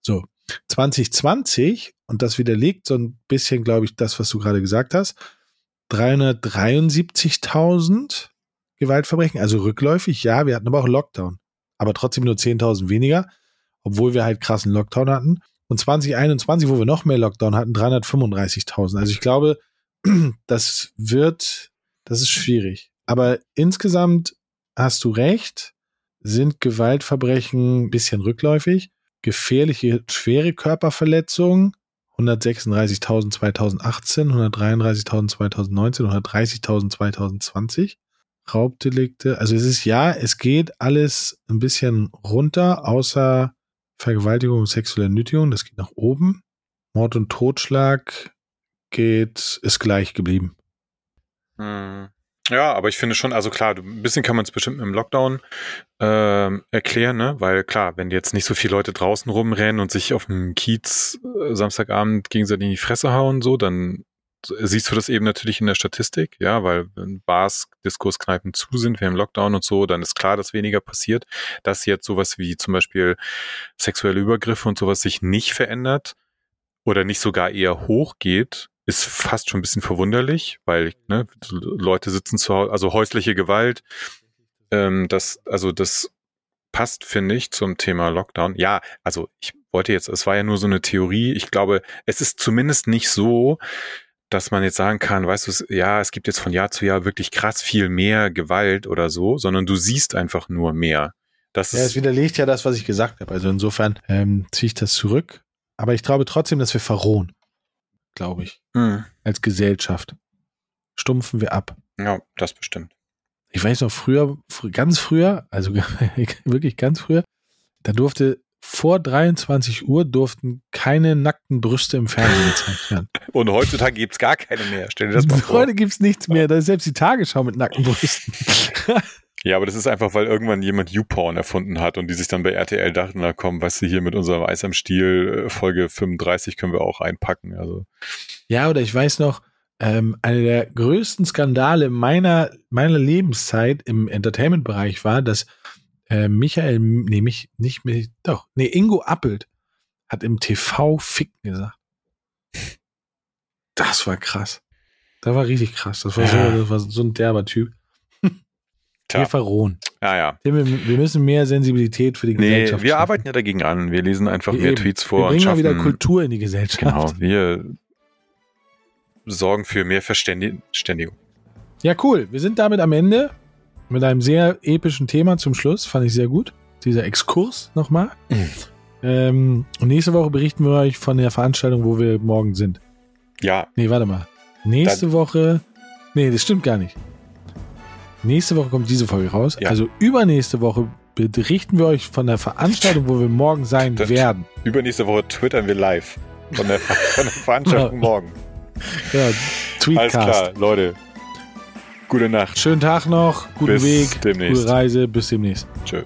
So, 2020, und das widerlegt so ein bisschen, glaube ich, das, was du gerade gesagt hast, 373.000 Gewaltverbrechen, also rückläufig, ja, wir hatten aber auch Lockdown, aber trotzdem nur 10.000 weniger, obwohl wir halt krassen Lockdown hatten. Und 2021, wo wir noch mehr Lockdown hatten, 335.000. Also ich glaube, das wird, das ist schwierig. Aber insgesamt hast du recht, sind Gewaltverbrechen ein bisschen rückläufig. Gefährliche, schwere Körperverletzungen 136.000 2018, 133.000 2019, 130.000 2020. Raubdelikte, also es ist ja, es geht alles ein bisschen runter, außer Vergewaltigung und sexuelle Nötigung, das geht nach oben. Mord und Totschlag geht, ist gleich geblieben. Hm. Ja, aber ich finde schon, also klar, ein bisschen kann man es bestimmt dem Lockdown äh, erklären, ne? Weil klar, wenn jetzt nicht so viele Leute draußen rumrennen und sich auf dem Kiez äh, Samstagabend gegenseitig in die Fresse hauen, so, dann siehst du das eben natürlich in der Statistik, ja, weil wenn Bars, Diskurskneipen zu sind, wir im Lockdown und so, dann ist klar, dass weniger passiert. Dass jetzt sowas wie zum Beispiel sexuelle Übergriffe und sowas sich nicht verändert oder nicht sogar eher hochgeht, ist fast schon ein bisschen verwunderlich, weil ne, Leute sitzen zu Hause, also häusliche Gewalt, ähm, das, also das passt, finde ich, zum Thema Lockdown. Ja, also ich wollte jetzt, es war ja nur so eine Theorie. Ich glaube, es ist zumindest nicht so, dass man jetzt sagen kann, weißt du, ja, es gibt jetzt von Jahr zu Jahr wirklich krass viel mehr Gewalt oder so, sondern du siehst einfach nur mehr. Das ja, es widerlegt ja das, was ich gesagt habe. Also insofern ähm, ziehe ich das zurück. Aber ich glaube trotzdem, dass wir verrohen glaube ich. Hm. Als Gesellschaft. Stumpfen wir ab. Ja, das bestimmt. Ich weiß noch früher, ganz früher, also wirklich ganz früher, da durfte vor 23 Uhr durften keine nackten Brüste im Fernsehen gezeigt werden. Und heutzutage gibt es gar keine mehr. Stell dir das mal vor. Heute gibt es nichts mehr. Da ist selbst die Tagesschau mit nackten Brüsten. Ja, aber das ist einfach, weil irgendwann jemand YouPorn erfunden hat und die sich dann bei RTL dachten, na komm, weißt du, hier mit unserem Eis am Stiel äh, Folge 35 können wir auch einpacken. Also. Ja, oder ich weiß noch, ähm, einer der größten Skandale meiner, meiner Lebenszeit im Entertainment-Bereich war, dass äh, Michael, nee, mich, nicht, mich, doch, nee, Ingo Appelt hat im TV Ficken gesagt. Das war krass. Das war richtig krass. Das war, ja. so, das war so ein derber Typ. Tja. Wir verrohen. Ja, ja. Wir, müssen mehr Sensibilität für die nee, Gesellschaft. Wir schaffen. arbeiten ja dagegen an. Wir lesen einfach wir mehr eben. Tweets vor. Wir bringen mal wieder Kultur in die Gesellschaft. Genau. Wir sorgen für mehr Verständigung. Ja, cool. Wir sind damit am Ende mit einem sehr epischen Thema zum Schluss. Fand ich sehr gut. Dieser Exkurs nochmal. Mhm. Ähm, und nächste Woche berichten wir euch von der Veranstaltung, wo wir morgen sind. Ja. Nee, warte mal. Nächste Dann Woche. Nee, das stimmt gar nicht. Nächste Woche kommt diese Folge raus. Ja. Also übernächste Woche berichten wir euch von der Veranstaltung, wo wir morgen sein das werden. Übernächste Woche twittern wir live von der, von der Veranstaltung morgen. Ja, Tweetcast. Alles klar, Leute. Gute Nacht. Schönen Tag noch, guten bis Weg, demnächst. gute Reise, bis demnächst. Tschö.